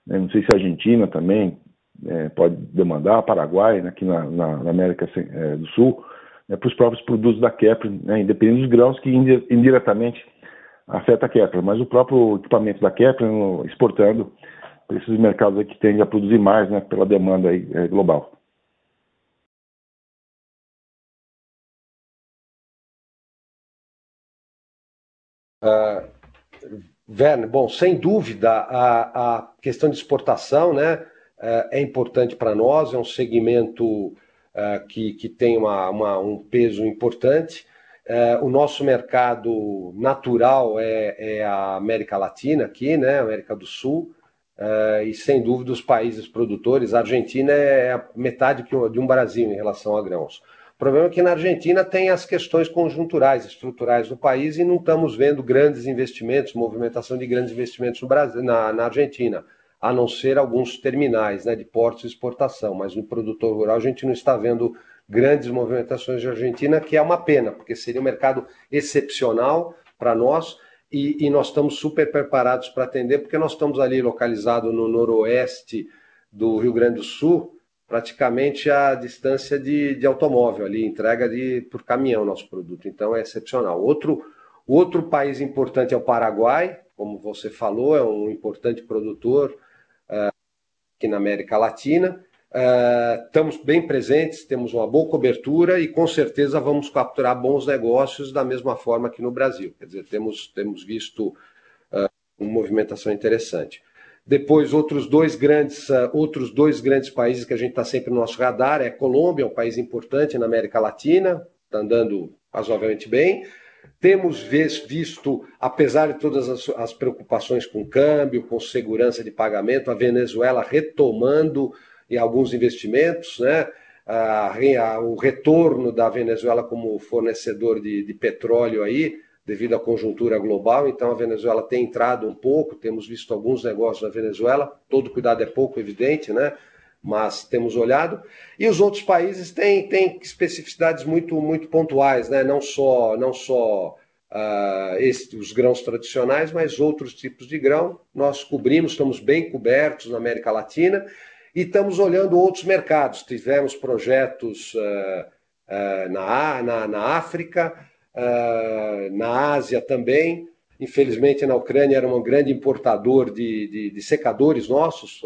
né? não sei se a Argentina também é, pode demandar, Paraguai, né? aqui na, na, na América é, do Sul, né? para os próprios produtos da Kepler, né? independente dos grãos que indiretamente afeta a Kepler, mas o próprio equipamento da Kepler exportando para esses mercados que tendem a produzir mais né, pela demanda aí, é, global. Uh, Werner, bom, sem dúvida, a, a questão de exportação né, uh, é importante para nós, é um segmento uh, que, que tem uma, uma, um peso importante. Uh, o nosso mercado natural é, é, a América Latina aqui, né, América do Sul, Uh, e sem dúvida os países produtores, a Argentina é metade de um Brasil em relação a grãos. O problema é que na Argentina tem as questões conjunturais, estruturais do país e não estamos vendo grandes investimentos, movimentação de grandes investimentos no Brasil, na, na Argentina, a não ser alguns terminais né, de portos e exportação, mas no produtor rural a gente não está vendo grandes movimentações de Argentina, que é uma pena, porque seria um mercado excepcional para nós e, e nós estamos super preparados para atender, porque nós estamos ali localizados no noroeste do Rio Grande do Sul, praticamente a distância de, de automóvel ali, entrega de, por caminhão nosso produto. Então é excepcional. Outro, outro país importante é o Paraguai, como você falou, é um importante produtor uh, aqui na América Latina. Uh, estamos bem presentes, temos uma boa cobertura e com certeza vamos capturar bons negócios da mesma forma que no Brasil. Quer dizer, temos, temos visto uh, uma movimentação interessante. Depois, outros dois grandes, uh, outros dois grandes países que a gente está sempre no nosso radar é Colômbia, um país importante na América Latina, está andando razoavelmente bem. Temos visto, apesar de todas as, as preocupações com câmbio, com segurança de pagamento, a Venezuela retomando em alguns investimentos, né? A, o retorno da Venezuela como fornecedor de, de petróleo aí, devido à conjuntura global. Então, a Venezuela tem entrado um pouco, temos visto alguns negócios na Venezuela, todo cuidado é pouco, evidente, né? Mas temos olhado. E os outros países têm, têm especificidades muito, muito pontuais, né? Não só, não só uh, os grãos tradicionais, mas outros tipos de grão. Nós cobrimos, estamos bem cobertos na América Latina e estamos olhando outros mercados. Tivemos projetos uh, uh, na, na, na África, uh, na Ásia também. Infelizmente, na Ucrânia era um grande importador de, de, de secadores nossos.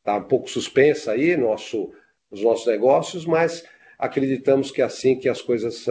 Está um pouco suspensa aí nosso, os nossos negócios, mas acreditamos que assim que as coisas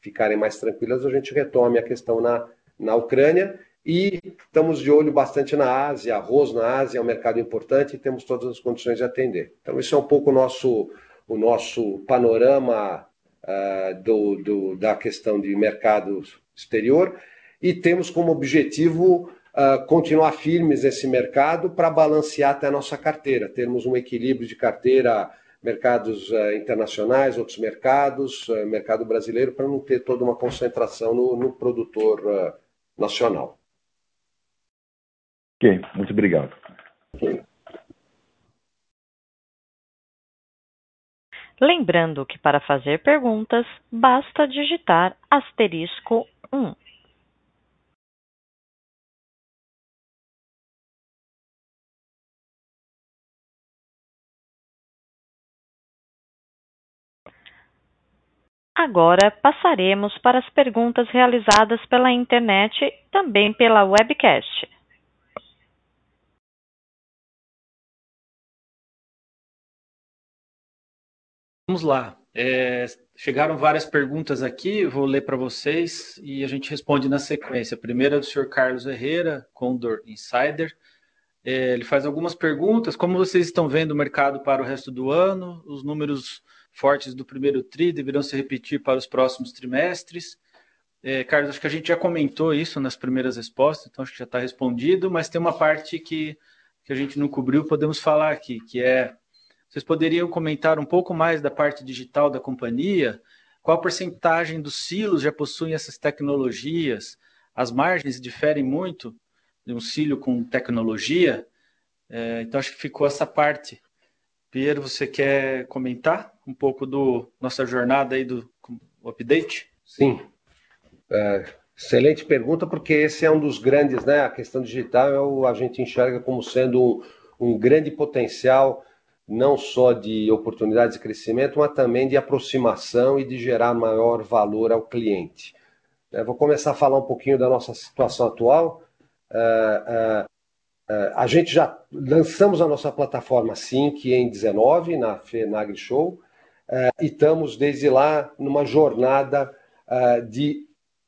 ficarem mais tranquilas, a gente retome a questão na, na Ucrânia. E estamos de olho bastante na Ásia, arroz na Ásia é um mercado importante e temos todas as condições de atender. Então, esse é um pouco o nosso, o nosso panorama uh, do, do, da questão de mercado exterior e temos como objetivo uh, continuar firmes nesse mercado para balancear até a nossa carteira, termos um equilíbrio de carteira, mercados uh, internacionais, outros mercados, mercado brasileiro, para não ter toda uma concentração no, no produtor nacional. Ok, muito obrigado. Lembrando que para fazer perguntas, basta digitar asterisco um. Agora passaremos para as perguntas realizadas pela internet e também pela webcast. Vamos lá. É, chegaram várias perguntas aqui, vou ler para vocês e a gente responde na sequência. A primeira é do senhor Carlos Herrera, Condor Insider. É, ele faz algumas perguntas. Como vocês estão vendo o mercado para o resto do ano? Os números fortes do primeiro TRI deverão se repetir para os próximos trimestres? É, Carlos, acho que a gente já comentou isso nas primeiras respostas, então acho que já está respondido, mas tem uma parte que, que a gente não cobriu, podemos falar aqui, que é vocês poderiam comentar um pouco mais da parte digital da companhia? Qual a porcentagem dos silos já possuem essas tecnologias? As margens diferem muito de um silo com tecnologia? É, então, acho que ficou essa parte. Piero, você quer comentar um pouco do nossa jornada aí do update? Sim. É, excelente pergunta, porque esse é um dos grandes, né? A questão digital a gente enxerga como sendo um, um grande potencial não só de oportunidades de crescimento, mas também de aproximação e de gerar maior valor ao cliente. É, vou começar a falar um pouquinho da nossa situação atual. É, é, a gente já lançamos a nossa plataforma Sync em 19 na FENAGRI Show e estamos desde lá numa jornada de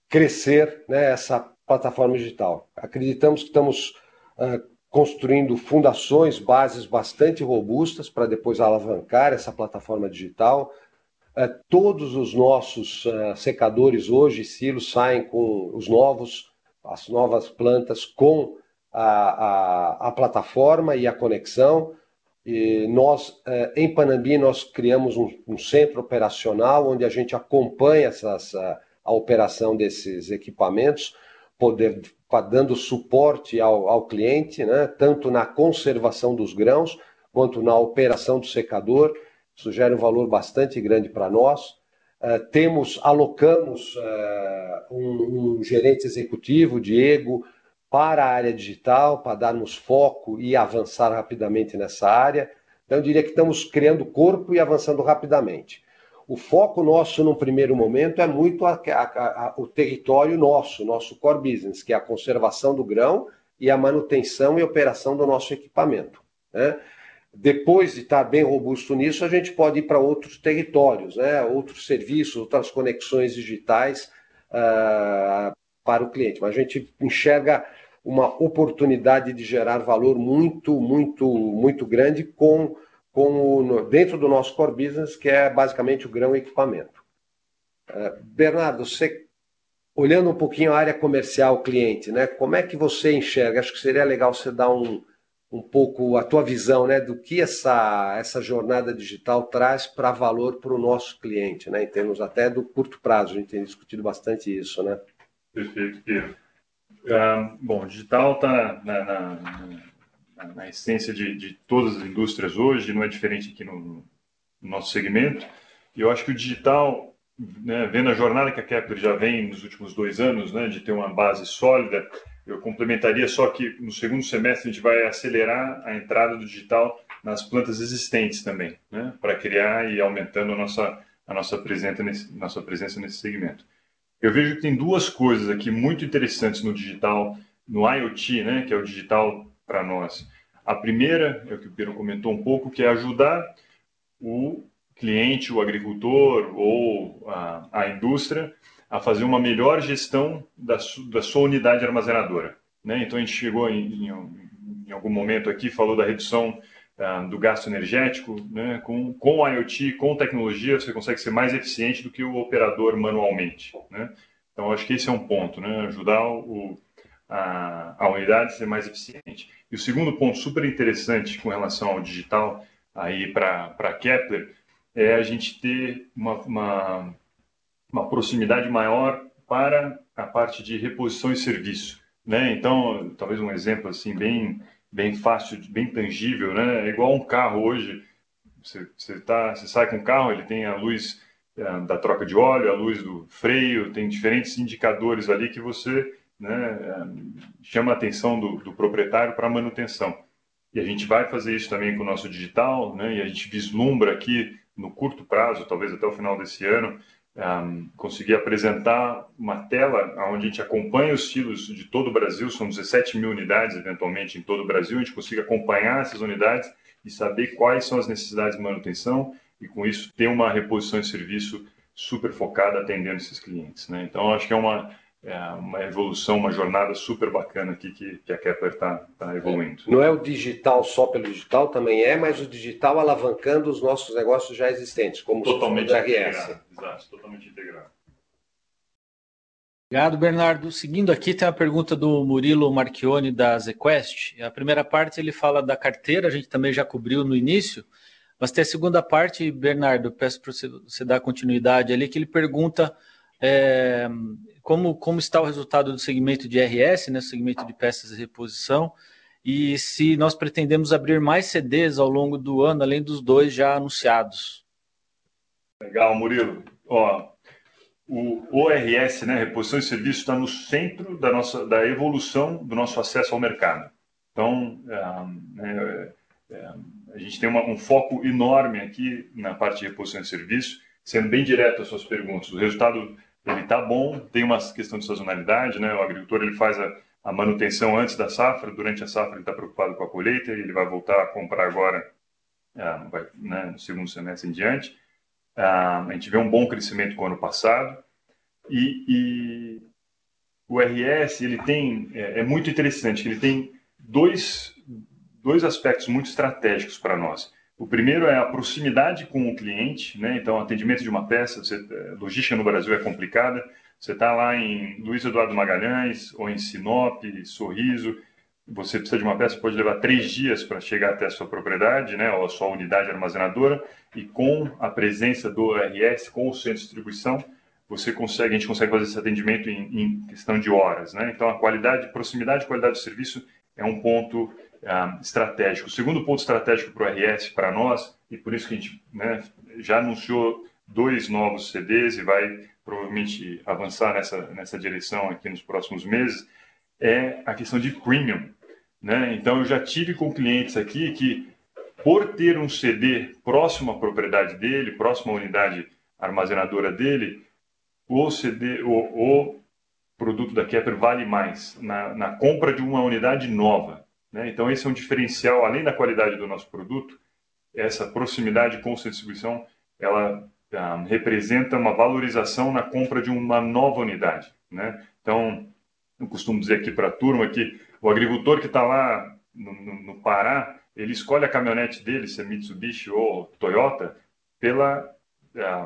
crescer né, essa plataforma digital. Acreditamos que estamos construindo fundações, bases bastante robustas para depois alavancar essa plataforma digital. É, todos os nossos uh, secadores hoje, silos, saem com os novos, as novas plantas com a, a, a plataforma e a conexão. E nós, uh, em Panambi, nós criamos um, um, centro operacional onde a gente acompanha essas, a, a operação desses equipamentos, poder dando suporte ao, ao cliente, né, tanto na conservação dos grãos quanto na operação do secador. Isso gera um valor bastante grande para nós. Uh, temos, alocamos uh, um, um, gerente executivo, Diego, para a área digital, para darmos foco e avançar rapidamente nessa área. Então, eu diria que estamos criando corpo e avançando rapidamente. O foco nosso, num primeiro momento, é muito a, a, a, o território nosso, nosso core business, que é a conservação do grão e a manutenção e operação do nosso equipamento. Né? Depois de estar bem robusto nisso, a gente pode ir para outros territórios, né? outros serviços, outras conexões digitais uh, para o cliente. Mas a gente enxerga uma oportunidade de gerar valor muito, muito, muito grande com o, dentro do nosso core business, que é basicamente o grão e equipamento. Uh, Bernardo, você olhando um pouquinho a área comercial, cliente, né? Como é que você enxerga? Acho que seria legal você dar um, um pouco a tua visão, né, do que essa essa jornada digital traz para valor para o nosso cliente, né, em termos até do curto prazo. A gente tem discutido bastante isso, né? Perfeito, Pedro. Uh, bom, digital está na, na, na, essência de, de, todas as indústrias hoje, não é diferente aqui no, no nosso segmento. E eu acho que o digital, né, vendo a jornada que a Kepler já vem nos últimos dois anos, né, de ter uma base sólida, eu complementaria só que no segundo semestre a gente vai acelerar a entrada do digital nas plantas existentes também, né, para criar e aumentando a nossa, a nossa, presença nesse, nossa presença nesse segmento. Eu vejo que tem duas coisas aqui muito interessantes no digital, no IoT, né, que é o digital para nós. A primeira, é o que o Pedro comentou um pouco, que é ajudar o cliente, o agricultor ou a, a indústria a fazer uma melhor gestão da, su, da sua unidade armazenadora. Né? Então, a gente chegou em, em, em algum momento aqui, falou da redução uh, do gasto energético. Né? Com, com IoT, com tecnologia, você consegue ser mais eficiente do que o operador manualmente. Né? Então, acho que esse é um ponto, né? ajudar o, a, a unidade ser mais eficiente. E o segundo ponto super interessante com relação ao digital aí para Kepler é a gente ter uma, uma, uma, proximidade maior para a parte de reposição e serviço. Né? Então, talvez um exemplo assim bem, bem fácil, bem tangível, né? é igual um carro hoje, você, você, tá, você sai com o carro, ele tem a luz é, da troca de óleo, a luz do freio, tem diferentes indicadores ali que você né, chama a atenção do, do proprietário para manutenção. E a gente vai fazer isso também com o nosso digital, né, e a gente vislumbra aqui no curto prazo, talvez até o final desse ano, um, conseguir apresentar uma tela onde a gente acompanha os silos de todo o Brasil, são 17 mil unidades eventualmente em todo o Brasil, a gente consiga acompanhar essas unidades e saber quais são as necessidades de manutenção e com isso ter uma reposição de serviço super focada atendendo esses clientes. Né? Então, acho que é uma, é uma evolução, uma jornada super bacana aqui que, que a Kepler está tá evoluindo. Não é o digital só pelo digital, também é, mas o digital alavancando os nossos negócios já existentes, como totalmente o RS. Integrado. Exato, totalmente integrado. Obrigado, Bernardo. Seguindo aqui, tem a pergunta do Murilo Marchione, da ZQuest. A primeira parte ele fala da carteira, a gente também já cobriu no início, mas tem a segunda parte, Bernardo, peço para você dar continuidade ali, que ele pergunta é, como, como está o resultado do segmento de RS, né, segmento de peças de reposição, e se nós pretendemos abrir mais CDs ao longo do ano, além dos dois já anunciados. Legal, Murilo. Ó, o ORS, né, reposição e serviço, está no centro da nossa da evolução do nosso acesso ao mercado. Então, é, é, a gente tem uma, um foco enorme aqui na parte de reposição e serviço, sendo bem direto às suas perguntas. O resultado ele está bom, tem uma questão de sazonalidade, né? O agricultor ele faz a, a manutenção antes da safra, durante a safra ele está preocupado com a colheita, ele vai voltar a comprar agora, ah, vai, né, no segundo semestre em diante. Ah, a gente vê um bom crescimento com o ano passado e, e o RS ele tem é, é, muito interessante, ele tem dois dois aspectos muito estratégicos para nós. O primeiro é a proximidade com o cliente, né? Então, atendimento de uma peça, você, é, logística no Brasil é complicada. Você está lá em Luiz Eduardo Magalhães ou em Sinop, Sorriso, você precisa de uma peça, pode levar três dias para chegar até a sua propriedade, né, ou a sua unidade armazenadora, e com a presença do RS, com o centro de distribuição, você consegue, a gente consegue fazer esse atendimento em, em questão de horas, né? Então a qualidade, proximidade qualidade do serviço é um ponto uh, estratégico. O segundo ponto estratégico para o RS, para nós, e por isso que a gente né, já anunciou dois novos CDs e vai provavelmente avançar nessa, nessa direção aqui nos próximos meses, é a questão de premium. Né? Então, eu já tive com clientes aqui que, por ter um CD próximo à propriedade dele, próximo à unidade armazenadora dele, o CD, o, o produto da Kepler vale mais na, na compra de uma unidade nova. Né? Então, esse é um diferencial, além da qualidade do nosso produto, essa proximidade com a distribuição, ela ah, representa uma valorização na compra de uma nova unidade. Né? Então, eu costumo dizer aqui para a turma que o agricultor que está lá no, no, no, Pará, ele escolhe a caminhonete dele, se é Mitsubishi ou Toyota, pela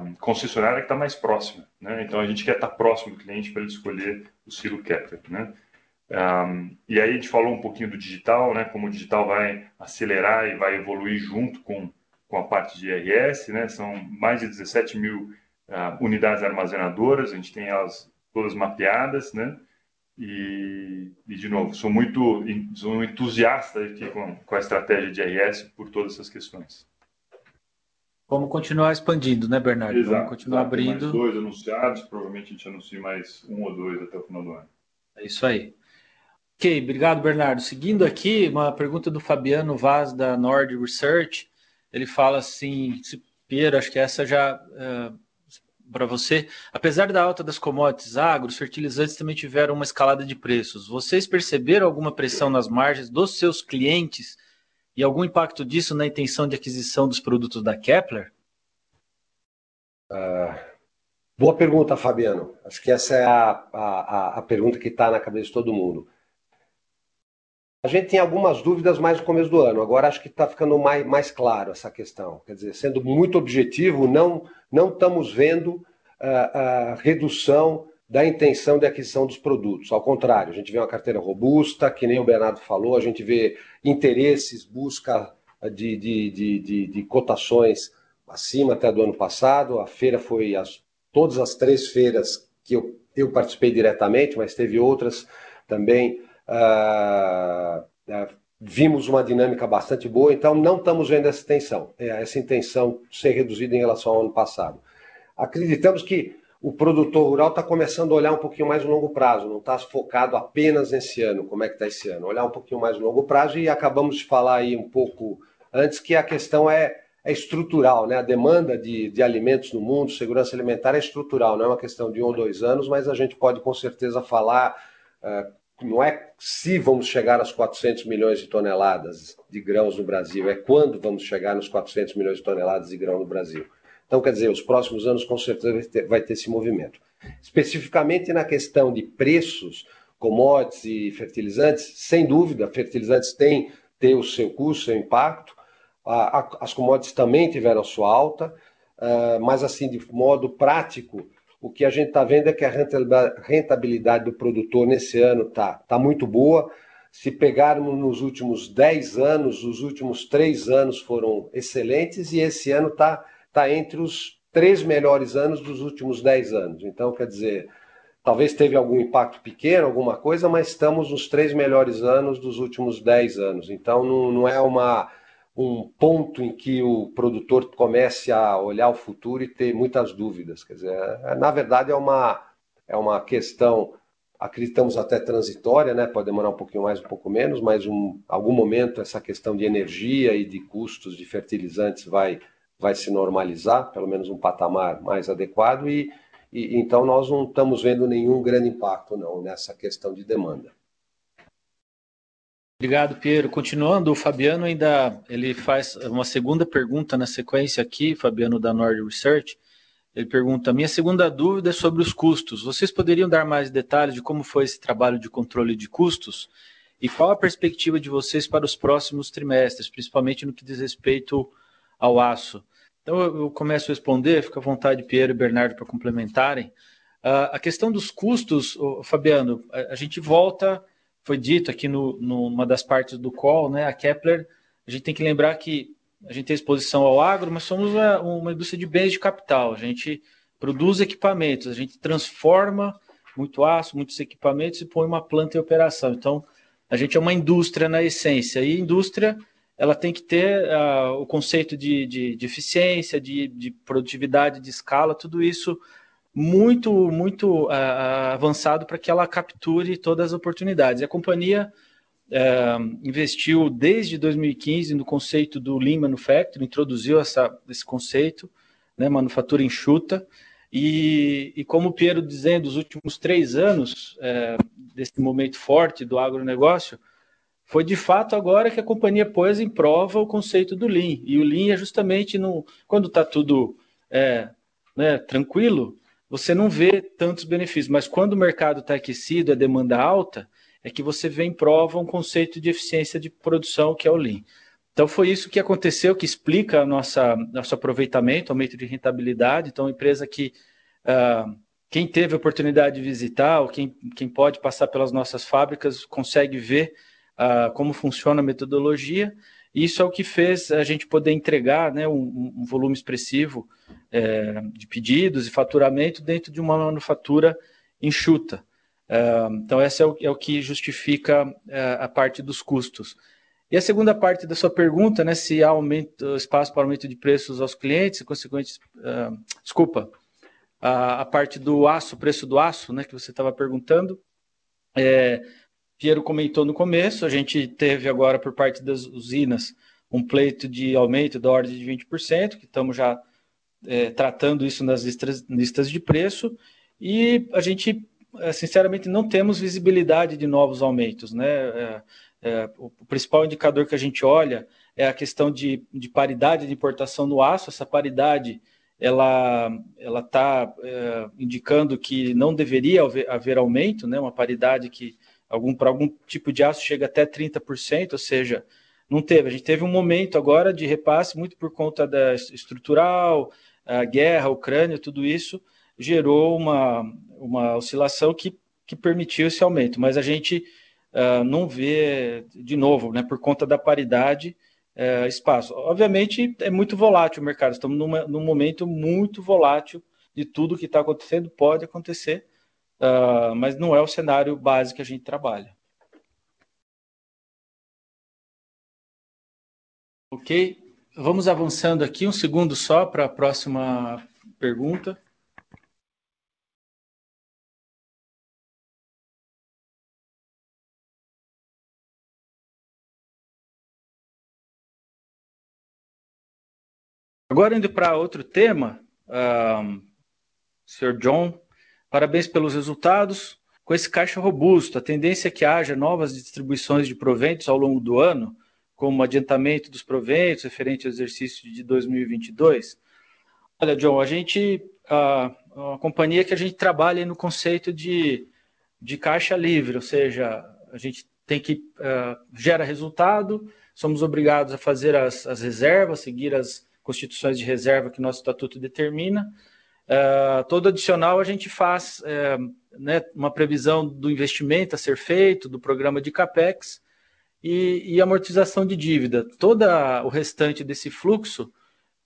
um, concessionária que está mais próxima. Né? Então a gente quer estar tá próximo do cliente para ele escolher o Ciro Kepler. Né? Um, e aí a gente falou um pouquinho do digital, né? como o digital vai acelerar e vai evoluir junto com, com a parte de IRS. Né? São mais de 17 mil uh, unidades armazenadoras, a gente tem elas todas mapeadas. Né? E, e, de novo, sou muito sou entusiasta aqui com, com a estratégia de IRS por todas essas questões. Vamos continuar expandindo, né, Bernardo? Exato, Vamos continuar exato. abrindo. mais dois anunciados, provavelmente a gente anuncia mais um ou dois até o final do ano. É isso aí. Ok, obrigado, Bernardo. Seguindo aqui, uma pergunta do Fabiano Vaz, da Nord Research. Ele fala assim, Piero, acho que essa já uh, para você. Apesar da alta das commodities agro, os fertilizantes também tiveram uma escalada de preços. Vocês perceberam alguma pressão nas margens dos seus clientes e algum impacto disso na intenção de aquisição dos produtos da Kepler? Uh, boa pergunta, Fabiano. Acho que essa é a, a, a pergunta que está na cabeça de todo mundo. A gente tem algumas dúvidas mais no começo do ano. Agora acho que está ficando mais, mais claro essa questão. Quer dizer, sendo muito objetivo, não, não estamos vendo a, a redução da intenção de aquisição dos produtos. Ao contrário, a gente vê uma carteira robusta, que nem o Bernardo falou, a gente vê interesses, busca de, de, de, de, de cotações acima até do ano passado. A feira foi as, todas as três feiras que eu, eu participei diretamente, mas teve outras também. Uh, uh, vimos uma dinâmica bastante boa, então não estamos vendo essa intenção, é, essa intenção ser reduzida em relação ao ano passado. Acreditamos que o produtor rural está começando a olhar um pouquinho mais no longo prazo, não está focado apenas nesse ano, como é que está esse ano, olhar um pouquinho mais no longo prazo e acabamos de falar aí um pouco antes que a questão é, é estrutural, né? A demanda de, de alimentos no mundo, segurança alimentar é estrutural, não é uma questão de um ou dois anos, mas a gente pode com certeza falar, uh, não é se vamos chegar aos 400 milhões de toneladas de grãos no Brasil, é quando vamos chegar nos 400 milhões de toneladas de grão no Brasil. Então, quer dizer, os próximos anos com certeza vai ter, vai ter esse movimento. Especificamente na questão de preços, commodities e fertilizantes, sem dúvida, fertilizantes têm ter o seu custo, seu impacto. as commodities também tiveram a sua alta, ah, mas assim, de modo prático, o que a gente está vendo é que a rentabilidade do produtor nesse ano está tá muito boa. Se pegarmos nos últimos 10 anos, os últimos três anos foram excelentes e esse ano está está entre os três melhores anos dos últimos dez anos. Então, quer dizer, talvez teve algum impacto pequeno, alguma coisa, mas estamos nos três melhores anos dos últimos dez anos. Então, não, não é uma, um ponto em que o produtor comece a olhar o futuro e ter muitas dúvidas. Quer dizer, é, na verdade, é uma, é uma questão, acreditamos até transitória, né? pode demorar um pouquinho mais, um pouco menos, mas um algum momento essa questão de energia e de custos de fertilizantes vai vai se normalizar, pelo menos um patamar mais adequado, e, e então nós não estamos vendo nenhum grande impacto não nessa questão de demanda. Obrigado, Piero. Continuando, o Fabiano ainda ele faz uma segunda pergunta na sequência aqui, Fabiano da Nord Research. Ele pergunta: minha segunda dúvida é sobre os custos. Vocês poderiam dar mais detalhes de como foi esse trabalho de controle de custos e qual a perspectiva de vocês para os próximos trimestres, principalmente no que diz respeito ao aço? Então eu começo a responder, fica à vontade, Pierre e Bernardo, para complementarem. Uh, a questão dos custos, Fabiano, a, gente volta, foi dito aqui no, numa das partes do call, né? A Kepler, a gente tem que lembrar que a gente tem exposição ao agro, mas somos uma, uma indústria de bens de capital. A gente produz equipamentos, a gente transforma muito aço, muitos equipamentos e põe uma planta em operação. Então, a gente é uma indústria na essência, e indústria ela tem que ter uh, o conceito de, de, de eficiência, de, de, produtividade, de escala, tudo isso muito, muito uh, avançado para que ela capture todas as oportunidades. A companhia uh, investiu desde 2015 no conceito do Lean Manufacturing, introduziu essa, esse conceito, né, manufatura enxuta, e, e como o Piero dizendo, os últimos três anos eh, desse momento forte do agronegócio, foi de fato agora que a companhia pôs em prova o conceito do Lean. E o Lean é justamente no, quando está tudo é, né, tranquilo, você não vê tantos benefícios. Mas quando o mercado está aquecido, a demanda alta, é que você vê em prova um conceito de eficiência de produção, que é o Lean. Então, foi isso que aconteceu, que explica nossa, nosso aproveitamento, aumento de rentabilidade. Então, empresa que, uh, quem teve oportunidade de visitar, ou quem, quem pode passar pelas nossas fábricas, consegue ver uh, como funciona a metodologia. Isso é o que fez a gente poder entregar né, um, um volume expressivo é, de pedidos e faturamento dentro de uma manufatura enxuta. É, então, esse é o, é o que justifica é, a parte dos custos. E a segunda parte da sua pergunta, né, se há aumento, espaço para aumento de preços aos clientes, consequente, uh, desculpa, a, a, parte do aço, preço do aço, né, que você estava perguntando, é, Piero comentou no começo, a gente teve agora por parte das usinas um pleito de aumento da ordem de 20%, que estamos já é, tratando isso nas listas, listas, de preço, e a gente, é, sinceramente, não temos visibilidade de novos aumentos. Né? É, é, o principal indicador que a gente olha é a questão de, de paridade de importação no aço, essa paridade ela ela está é, indicando que não deveria haver, haver aumento, né? uma paridade que algum, para algum tipo de aço chega até 30%, ou seja, não teve. A gente teve um momento agora de repasse, muito por conta da estrutural, a guerra, a Ucrânia, tudo isso gerou uma, uma oscilação que, que permitiu esse aumento, mas a gente uh, não vê, de novo, né, por conta da paridade, uh, espaço. Obviamente é muito volátil o mercado, estamos numa, num momento muito volátil de tudo que está acontecendo, pode acontecer, uh, mas não é o cenário básico que a gente trabalha. Ok, vamos avançando aqui, um segundo só para a próxima pergunta. Agora indo para outro tema, um, Sr. John, Parabéns pelos resultados. Com esse caixa robusto, a tendência é que haja novas distribuições de proventos ao longo do ano, como adiantamento dos proventos referente ao exercício de 2022. Olha, John, a gente, a, a companhia que a gente trabalha no conceito de, de caixa livre, ou seja, a gente tem que uh, gera resultado, somos obrigados a fazer as, as reservas, seguir as constituições de reserva que nosso estatuto determina, Uh, todo adicional a gente faz uh, né, uma previsão do investimento a ser feito, do programa de CAPEX e, e amortização de dívida. Todo o restante desse fluxo,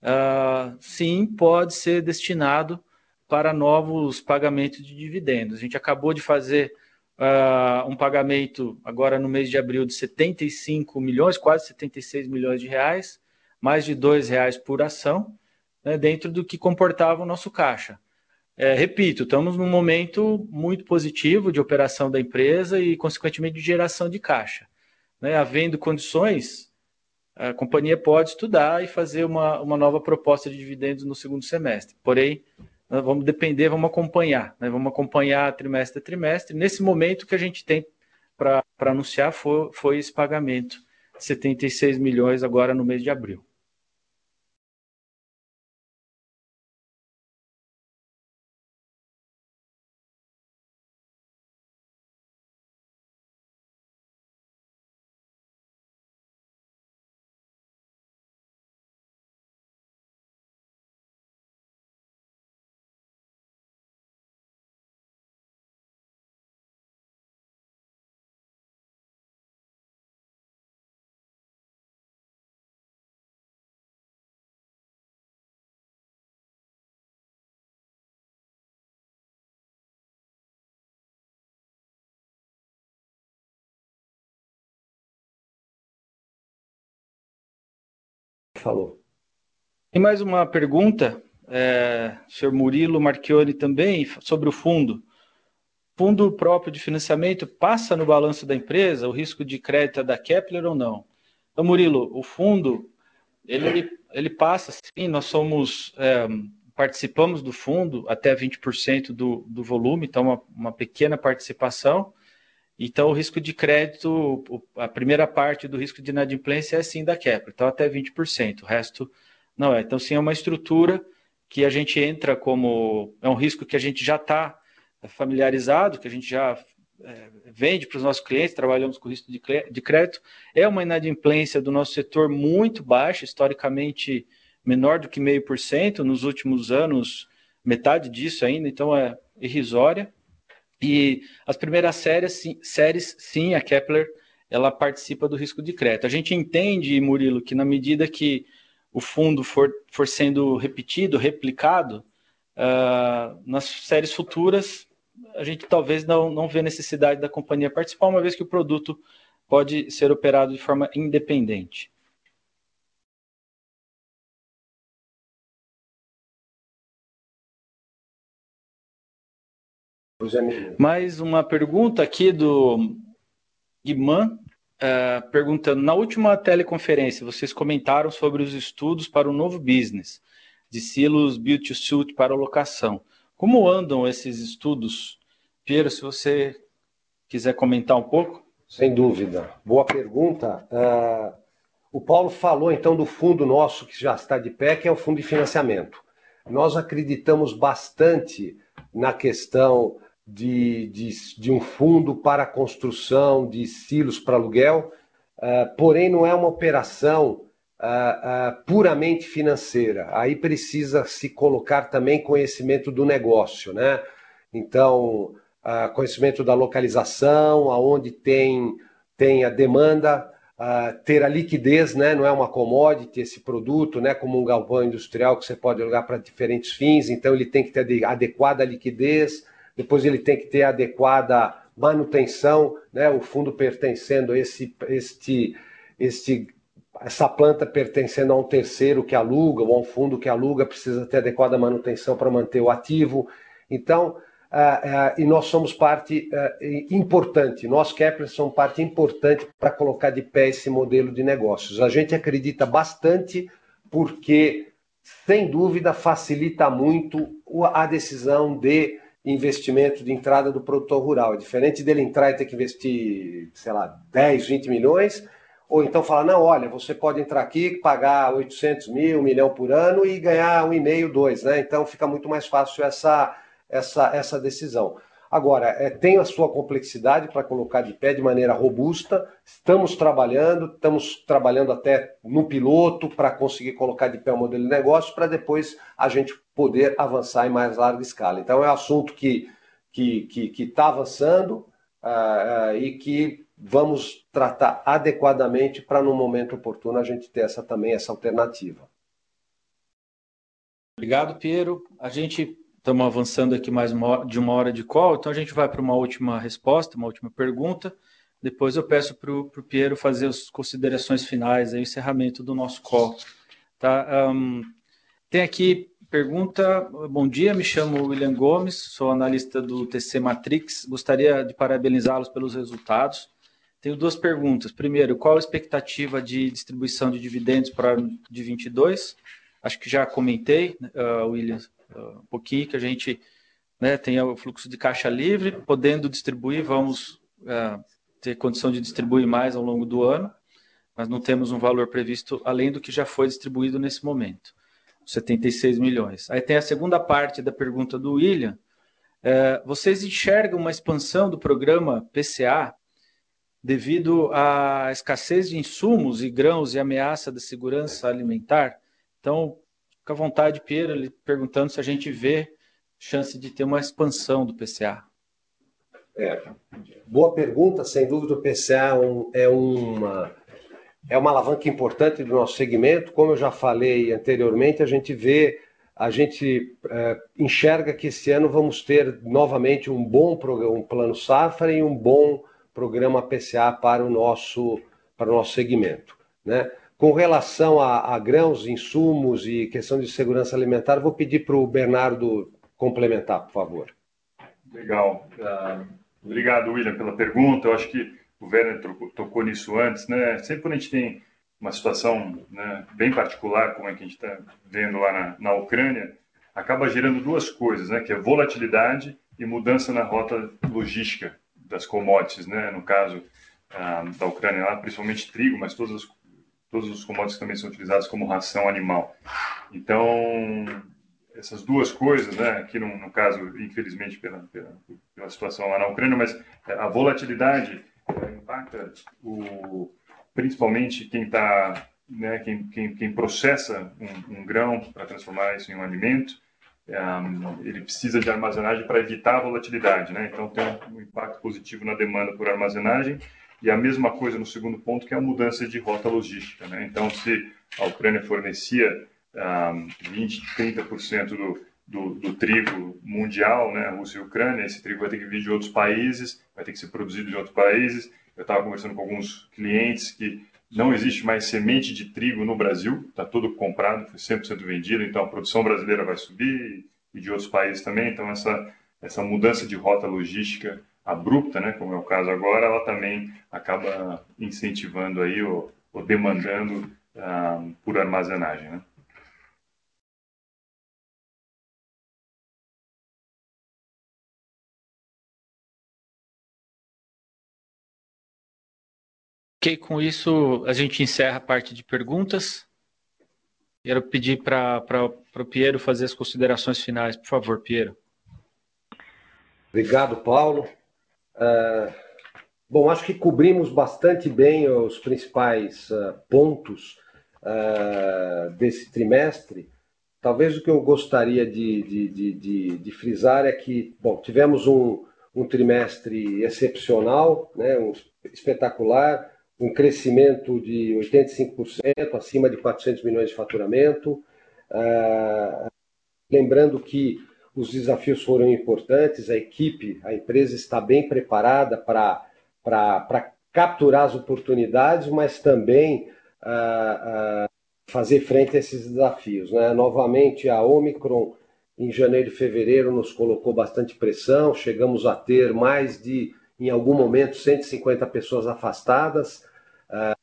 uh, sim, pode ser destinado para novos pagamentos de dividendos. A gente acabou de fazer uh, um pagamento agora no mês de abril de 75 milhões, quase 76 milhões de reais, mais de R$ reais por ação né, dentro do que comportava o nosso caixa. É, repito, estamos num momento muito positivo de operação da empresa e, consequentemente, de geração de caixa. Né, havendo condições, a companhia pode estudar e fazer uma, uma nova proposta de dividendos no segundo semestre. Porém, vamos depender, vamos acompanhar, né, vamos acompanhar trimestre a trimestre. Nesse momento, que a gente tem para anunciar foi, foi esse pagamento, 76 milhões agora no mês de abril. Falou. Tem mais uma pergunta, é, senhor Murilo Marchione também, sobre o fundo. Fundo próprio de financiamento passa no balanço da empresa o risco de crédito da Kepler ou não? Então, Murilo, o fundo, ele, ele passa sim, nós somos, é, participamos do fundo até 20% do, do volume, então uma, uma pequena participação, então, o risco de crédito, a primeira parte do risco de inadimplência é sim da Kepler, então até 20%, o resto não é. Então, sim, é uma estrutura que a gente entra como. É um risco que a gente já está familiarizado, que a gente já é, vende para os nossos clientes, trabalhamos com risco de crédito, é uma inadimplência do nosso setor muito baixa, historicamente menor do que meio por cento, nos últimos anos metade disso ainda, então é irrisória. E as primeiras séries, sim, séries, sim, a Kepler ela participa do risco de crédito. A gente entende, Murilo, que na medida que o fundo for, for sendo repetido, replicado, uh, nas séries futuras, a gente talvez não, não vê necessidade da companhia participar, uma vez que o produto pode ser operado de forma independente. Mais uma pergunta aqui do Guiman, uh, perguntando: na última teleconferência, vocês comentaram sobre os estudos para o novo business de silos to suit para locação. Como andam esses estudos? Piero, se você quiser comentar um pouco. Sem dúvida. Boa pergunta. Uh, o Paulo falou então do fundo nosso que já está de pé, que é o fundo de financiamento. Nós acreditamos bastante na questão de, de, de um fundo para construção de silos para aluguel, uh, porém não é uma operação uh, uh, puramente financeira. Aí precisa se colocar também conhecimento do negócio, né? Então, conhecimento da localização, aonde tem, tem a demanda, ter a liquidez, né? Não é uma commodity esse produto, né? Como um galpão industrial que você pode alugar para diferentes fins. Então, ele tem que ter adequada liquidez depois ele tem que ter adequada manutenção, né? O fundo pertencendo a esse, este, este, essa planta pertencendo a um terceiro que aluga ou a um fundo que aluga precisa ter adequada manutenção para manter o ativo. Então, uh, uh, e nós somos parte uh, importante, nós Kepler somos parte importante para colocar de pé esse modelo de negócios. A gente acredita bastante porque, sem dúvida, facilita muito a decisão de investimento de entrada do produtor rural. É diferente dele entrar e ter que investir, sei lá, 10, 20 milhões, ou então falar, não, olha, você pode entrar aqui, pagar 800 mil, um milhão por ano e ganhar um e meio, dois, né? Então fica muito mais fácil essa, essa, essa decisão. Agora, é, tem a sua complexidade para colocar de pé de maneira robusta. Estamos trabalhando, estamos trabalhando até no piloto para conseguir colocar de pé o modelo de negócio para depois a gente poder avançar em mais larga escala. Então, é um assunto que está que, que, que avançando uh, uh, e que vamos tratar adequadamente para, no momento oportuno, a gente ter essa, também essa alternativa. Obrigado, Piero. A gente Estamos avançando aqui mais uma, de uma hora de call, então a gente vai para uma última resposta, uma última pergunta. Depois eu peço para o Piero fazer as considerações finais, aí, o encerramento do nosso call. Tá? Um, tem aqui pergunta. Bom dia, me chamo William Gomes, sou analista do TC Matrix. Gostaria de parabenizá-los pelos resultados. Tenho duas perguntas. Primeiro, qual a expectativa de distribuição de dividendos para o ano de 22? Acho que já comentei, uh, William, um pouquinho, que a gente né, tenha o fluxo de caixa livre, podendo distribuir, vamos uh, ter condição de distribuir mais ao longo do ano, mas não temos um valor previsto além do que já foi distribuído nesse momento, 76 milhões. Aí tem a segunda parte da pergunta do William. Uh, vocês enxergam uma expansão do programa PCA devido à escassez de insumos e grãos e ameaça da segurança alimentar? Então, Fica à vontade, ele perguntando se a gente vê chance de ter uma expansão do PCA. É, boa pergunta, sem dúvida o PCA é, uma, é uma alavanca importante do nosso segmento. Como eu já falei anteriormente, a gente vê, a gente é, enxerga que esse ano vamos ter novamente um bom programa, um plano safra e um bom programa PCA para o nosso, para o nosso segmento. Né? Com relação a, a, grãos, insumos e questão de segurança alimentar, vou pedir para o Bernardo complementar, por favor. Legal. Uh, obrigado, William, pela pergunta. Eu acho que o Werner tocou nisso antes. Né? Sempre quando a gente tem uma situação né, bem particular, como é que a gente está vendo lá na, na Ucrânia, acaba gerando duas coisas, né? que é volatilidade e mudança na rota logística das commodities, né? no caso uh, da Ucrânia, lá, principalmente trigo, mas todas as todos os commodities também são utilizados como ração animal. Então, essas duas coisas, né? Aqui no, no caso, infelizmente pela, pela, pela, situação lá na Ucrânia, mas a volatilidade impacta o, principalmente quem está, né? Quem, quem, quem processa um, um grão para transformar isso em um alimento, um, ele precisa de armazenagem para evitar a volatilidade, né? Então tem um impacto positivo na demanda por armazenagem e a mesma coisa no segundo ponto, que é a mudança de rota logística, né? Então se a Ucrânia fornecia um, 20, 30% do, do, do, trigo mundial, né, Rússia e Ucrânia, esse trigo vai ter que vir de outros países, vai ter que ser produzido de outros países. Eu estava conversando com alguns clientes que não existe mais semente de trigo no Brasil, está tudo comprado, foi 100% vendido, então a produção brasileira vai subir e de outros países também, então essa, essa mudança de rota logística abrupta, né, como é o caso agora, ela também acaba incentivando aí ou, ou demandando uh, por armazenagem. Né? Ok, com isso a gente encerra a parte de perguntas. Quero pedir para o Piero fazer as considerações finais. Por favor, Piero. Obrigado, Paulo. Uh, bom, acho que cobrimos bastante bem os principais uh, pontos uh, desse trimestre. Talvez o que eu gostaria de, de, de, de, de frisar é que, bom, tivemos um, um trimestre excepcional, né, um espetacular, um crescimento de 85%, acima de 400 milhões de faturamento. Ah, lembrando que os desafios foram importantes, a equipe, a empresa está bem preparada para capturar as oportunidades, mas também ah, ah, fazer frente a esses desafios. Né? Novamente, a Omicron, em janeiro e fevereiro, nos colocou bastante pressão, chegamos a ter mais de em algum momento 150 pessoas afastadas, uh,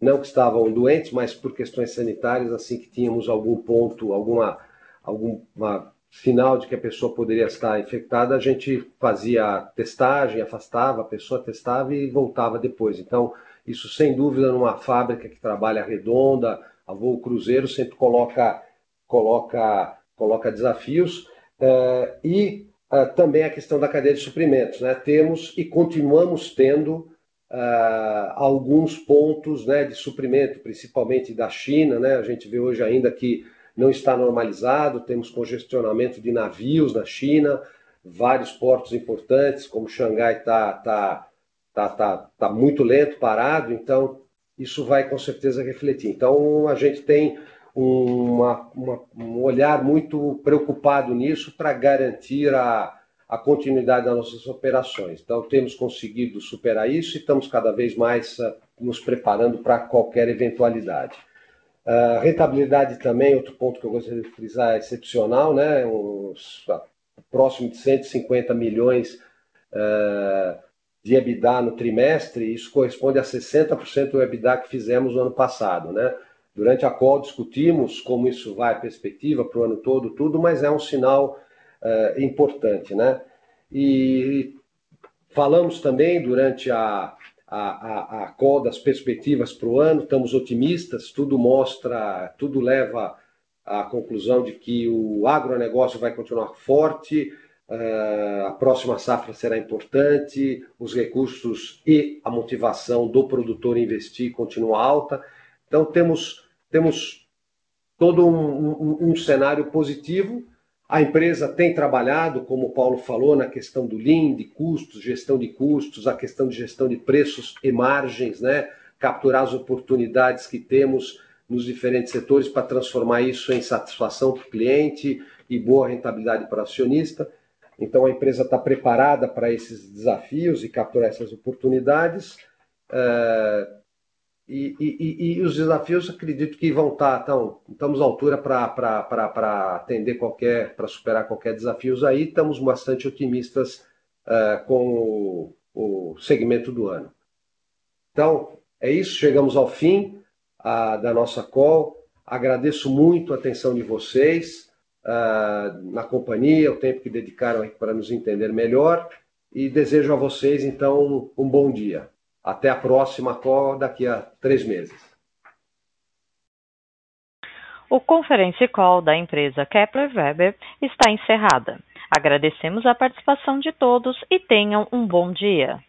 não que estavam doentes, mas por questões sanitárias, assim que tínhamos algum ponto, alguma, alguma sinal de que a pessoa poderia estar infectada, a gente fazia testagem, afastava, a pessoa testava e voltava depois. Então, isso sem dúvida numa fábrica que trabalha redonda, a voo cruzeiro, sempre coloca, coloca, coloca desafios. Uh, e uh, também a questão da cadeia de suprimentos. Né? Temos e continuamos tendo uh, alguns pontos né, de suprimento, principalmente da China. Né? A gente vê hoje ainda que não está normalizado, temos congestionamento de navios na China, vários portos importantes, como Xangai está tá, tá, tá, tá muito lento, parado, então isso vai com certeza refletir. Então a gente tem uma, uma, um olhar muito preocupado nisso para garantir a, a continuidade das nossas operações. Então, temos conseguido superar isso e estamos cada vez mais uh, nos preparando para qualquer eventualidade. Uh, rentabilidade também, outro ponto que eu gostaria de frisar, é excepcional, né? Uns, uh, próximo de 150 milhões uh, de EBITDA no trimestre, isso corresponde a 60% do EBITDA que fizemos no ano passado, né? Durante a qual discutimos como isso vai, perspectiva para o ano todo, tudo, mas é um sinal uh, importante. Né? E falamos também durante a, a, a, a das perspectivas para o ano, estamos otimistas, tudo mostra, tudo leva à conclusão de que o agronegócio vai continuar forte, uh, a próxima safra será importante, os recursos e a motivação do produtor investir continua alta. Então, temos temos todo um, um, um cenário positivo. A empresa tem trabalhado, como o Paulo falou, na questão do Lean, de custos, gestão de custos, a questão de gestão de preços e margens, né? capturar as oportunidades que temos nos diferentes setores para transformar isso em satisfação para o cliente e boa rentabilidade para o acionista. Então a empresa está preparada para esses desafios e capturar essas oportunidades. Uh, e, e, e, os desafios acredito que vão estar, tá, então, estamos à altura para atender qualquer, para superar qualquer desafio aí, estamos bastante otimistas uh, com o, o, segmento do ano. Então, é isso, chegamos ao fim uh, da nossa call. Agradeço muito a atenção de vocês uh, na companhia, o tempo que dedicaram para nos entender melhor e desejo a vocês, então, um bom dia. Até a próxima call daqui a três meses. O conference call da empresa Kepler Weber está encerrada. Agradecemos a participação de todos e tenham um bom dia.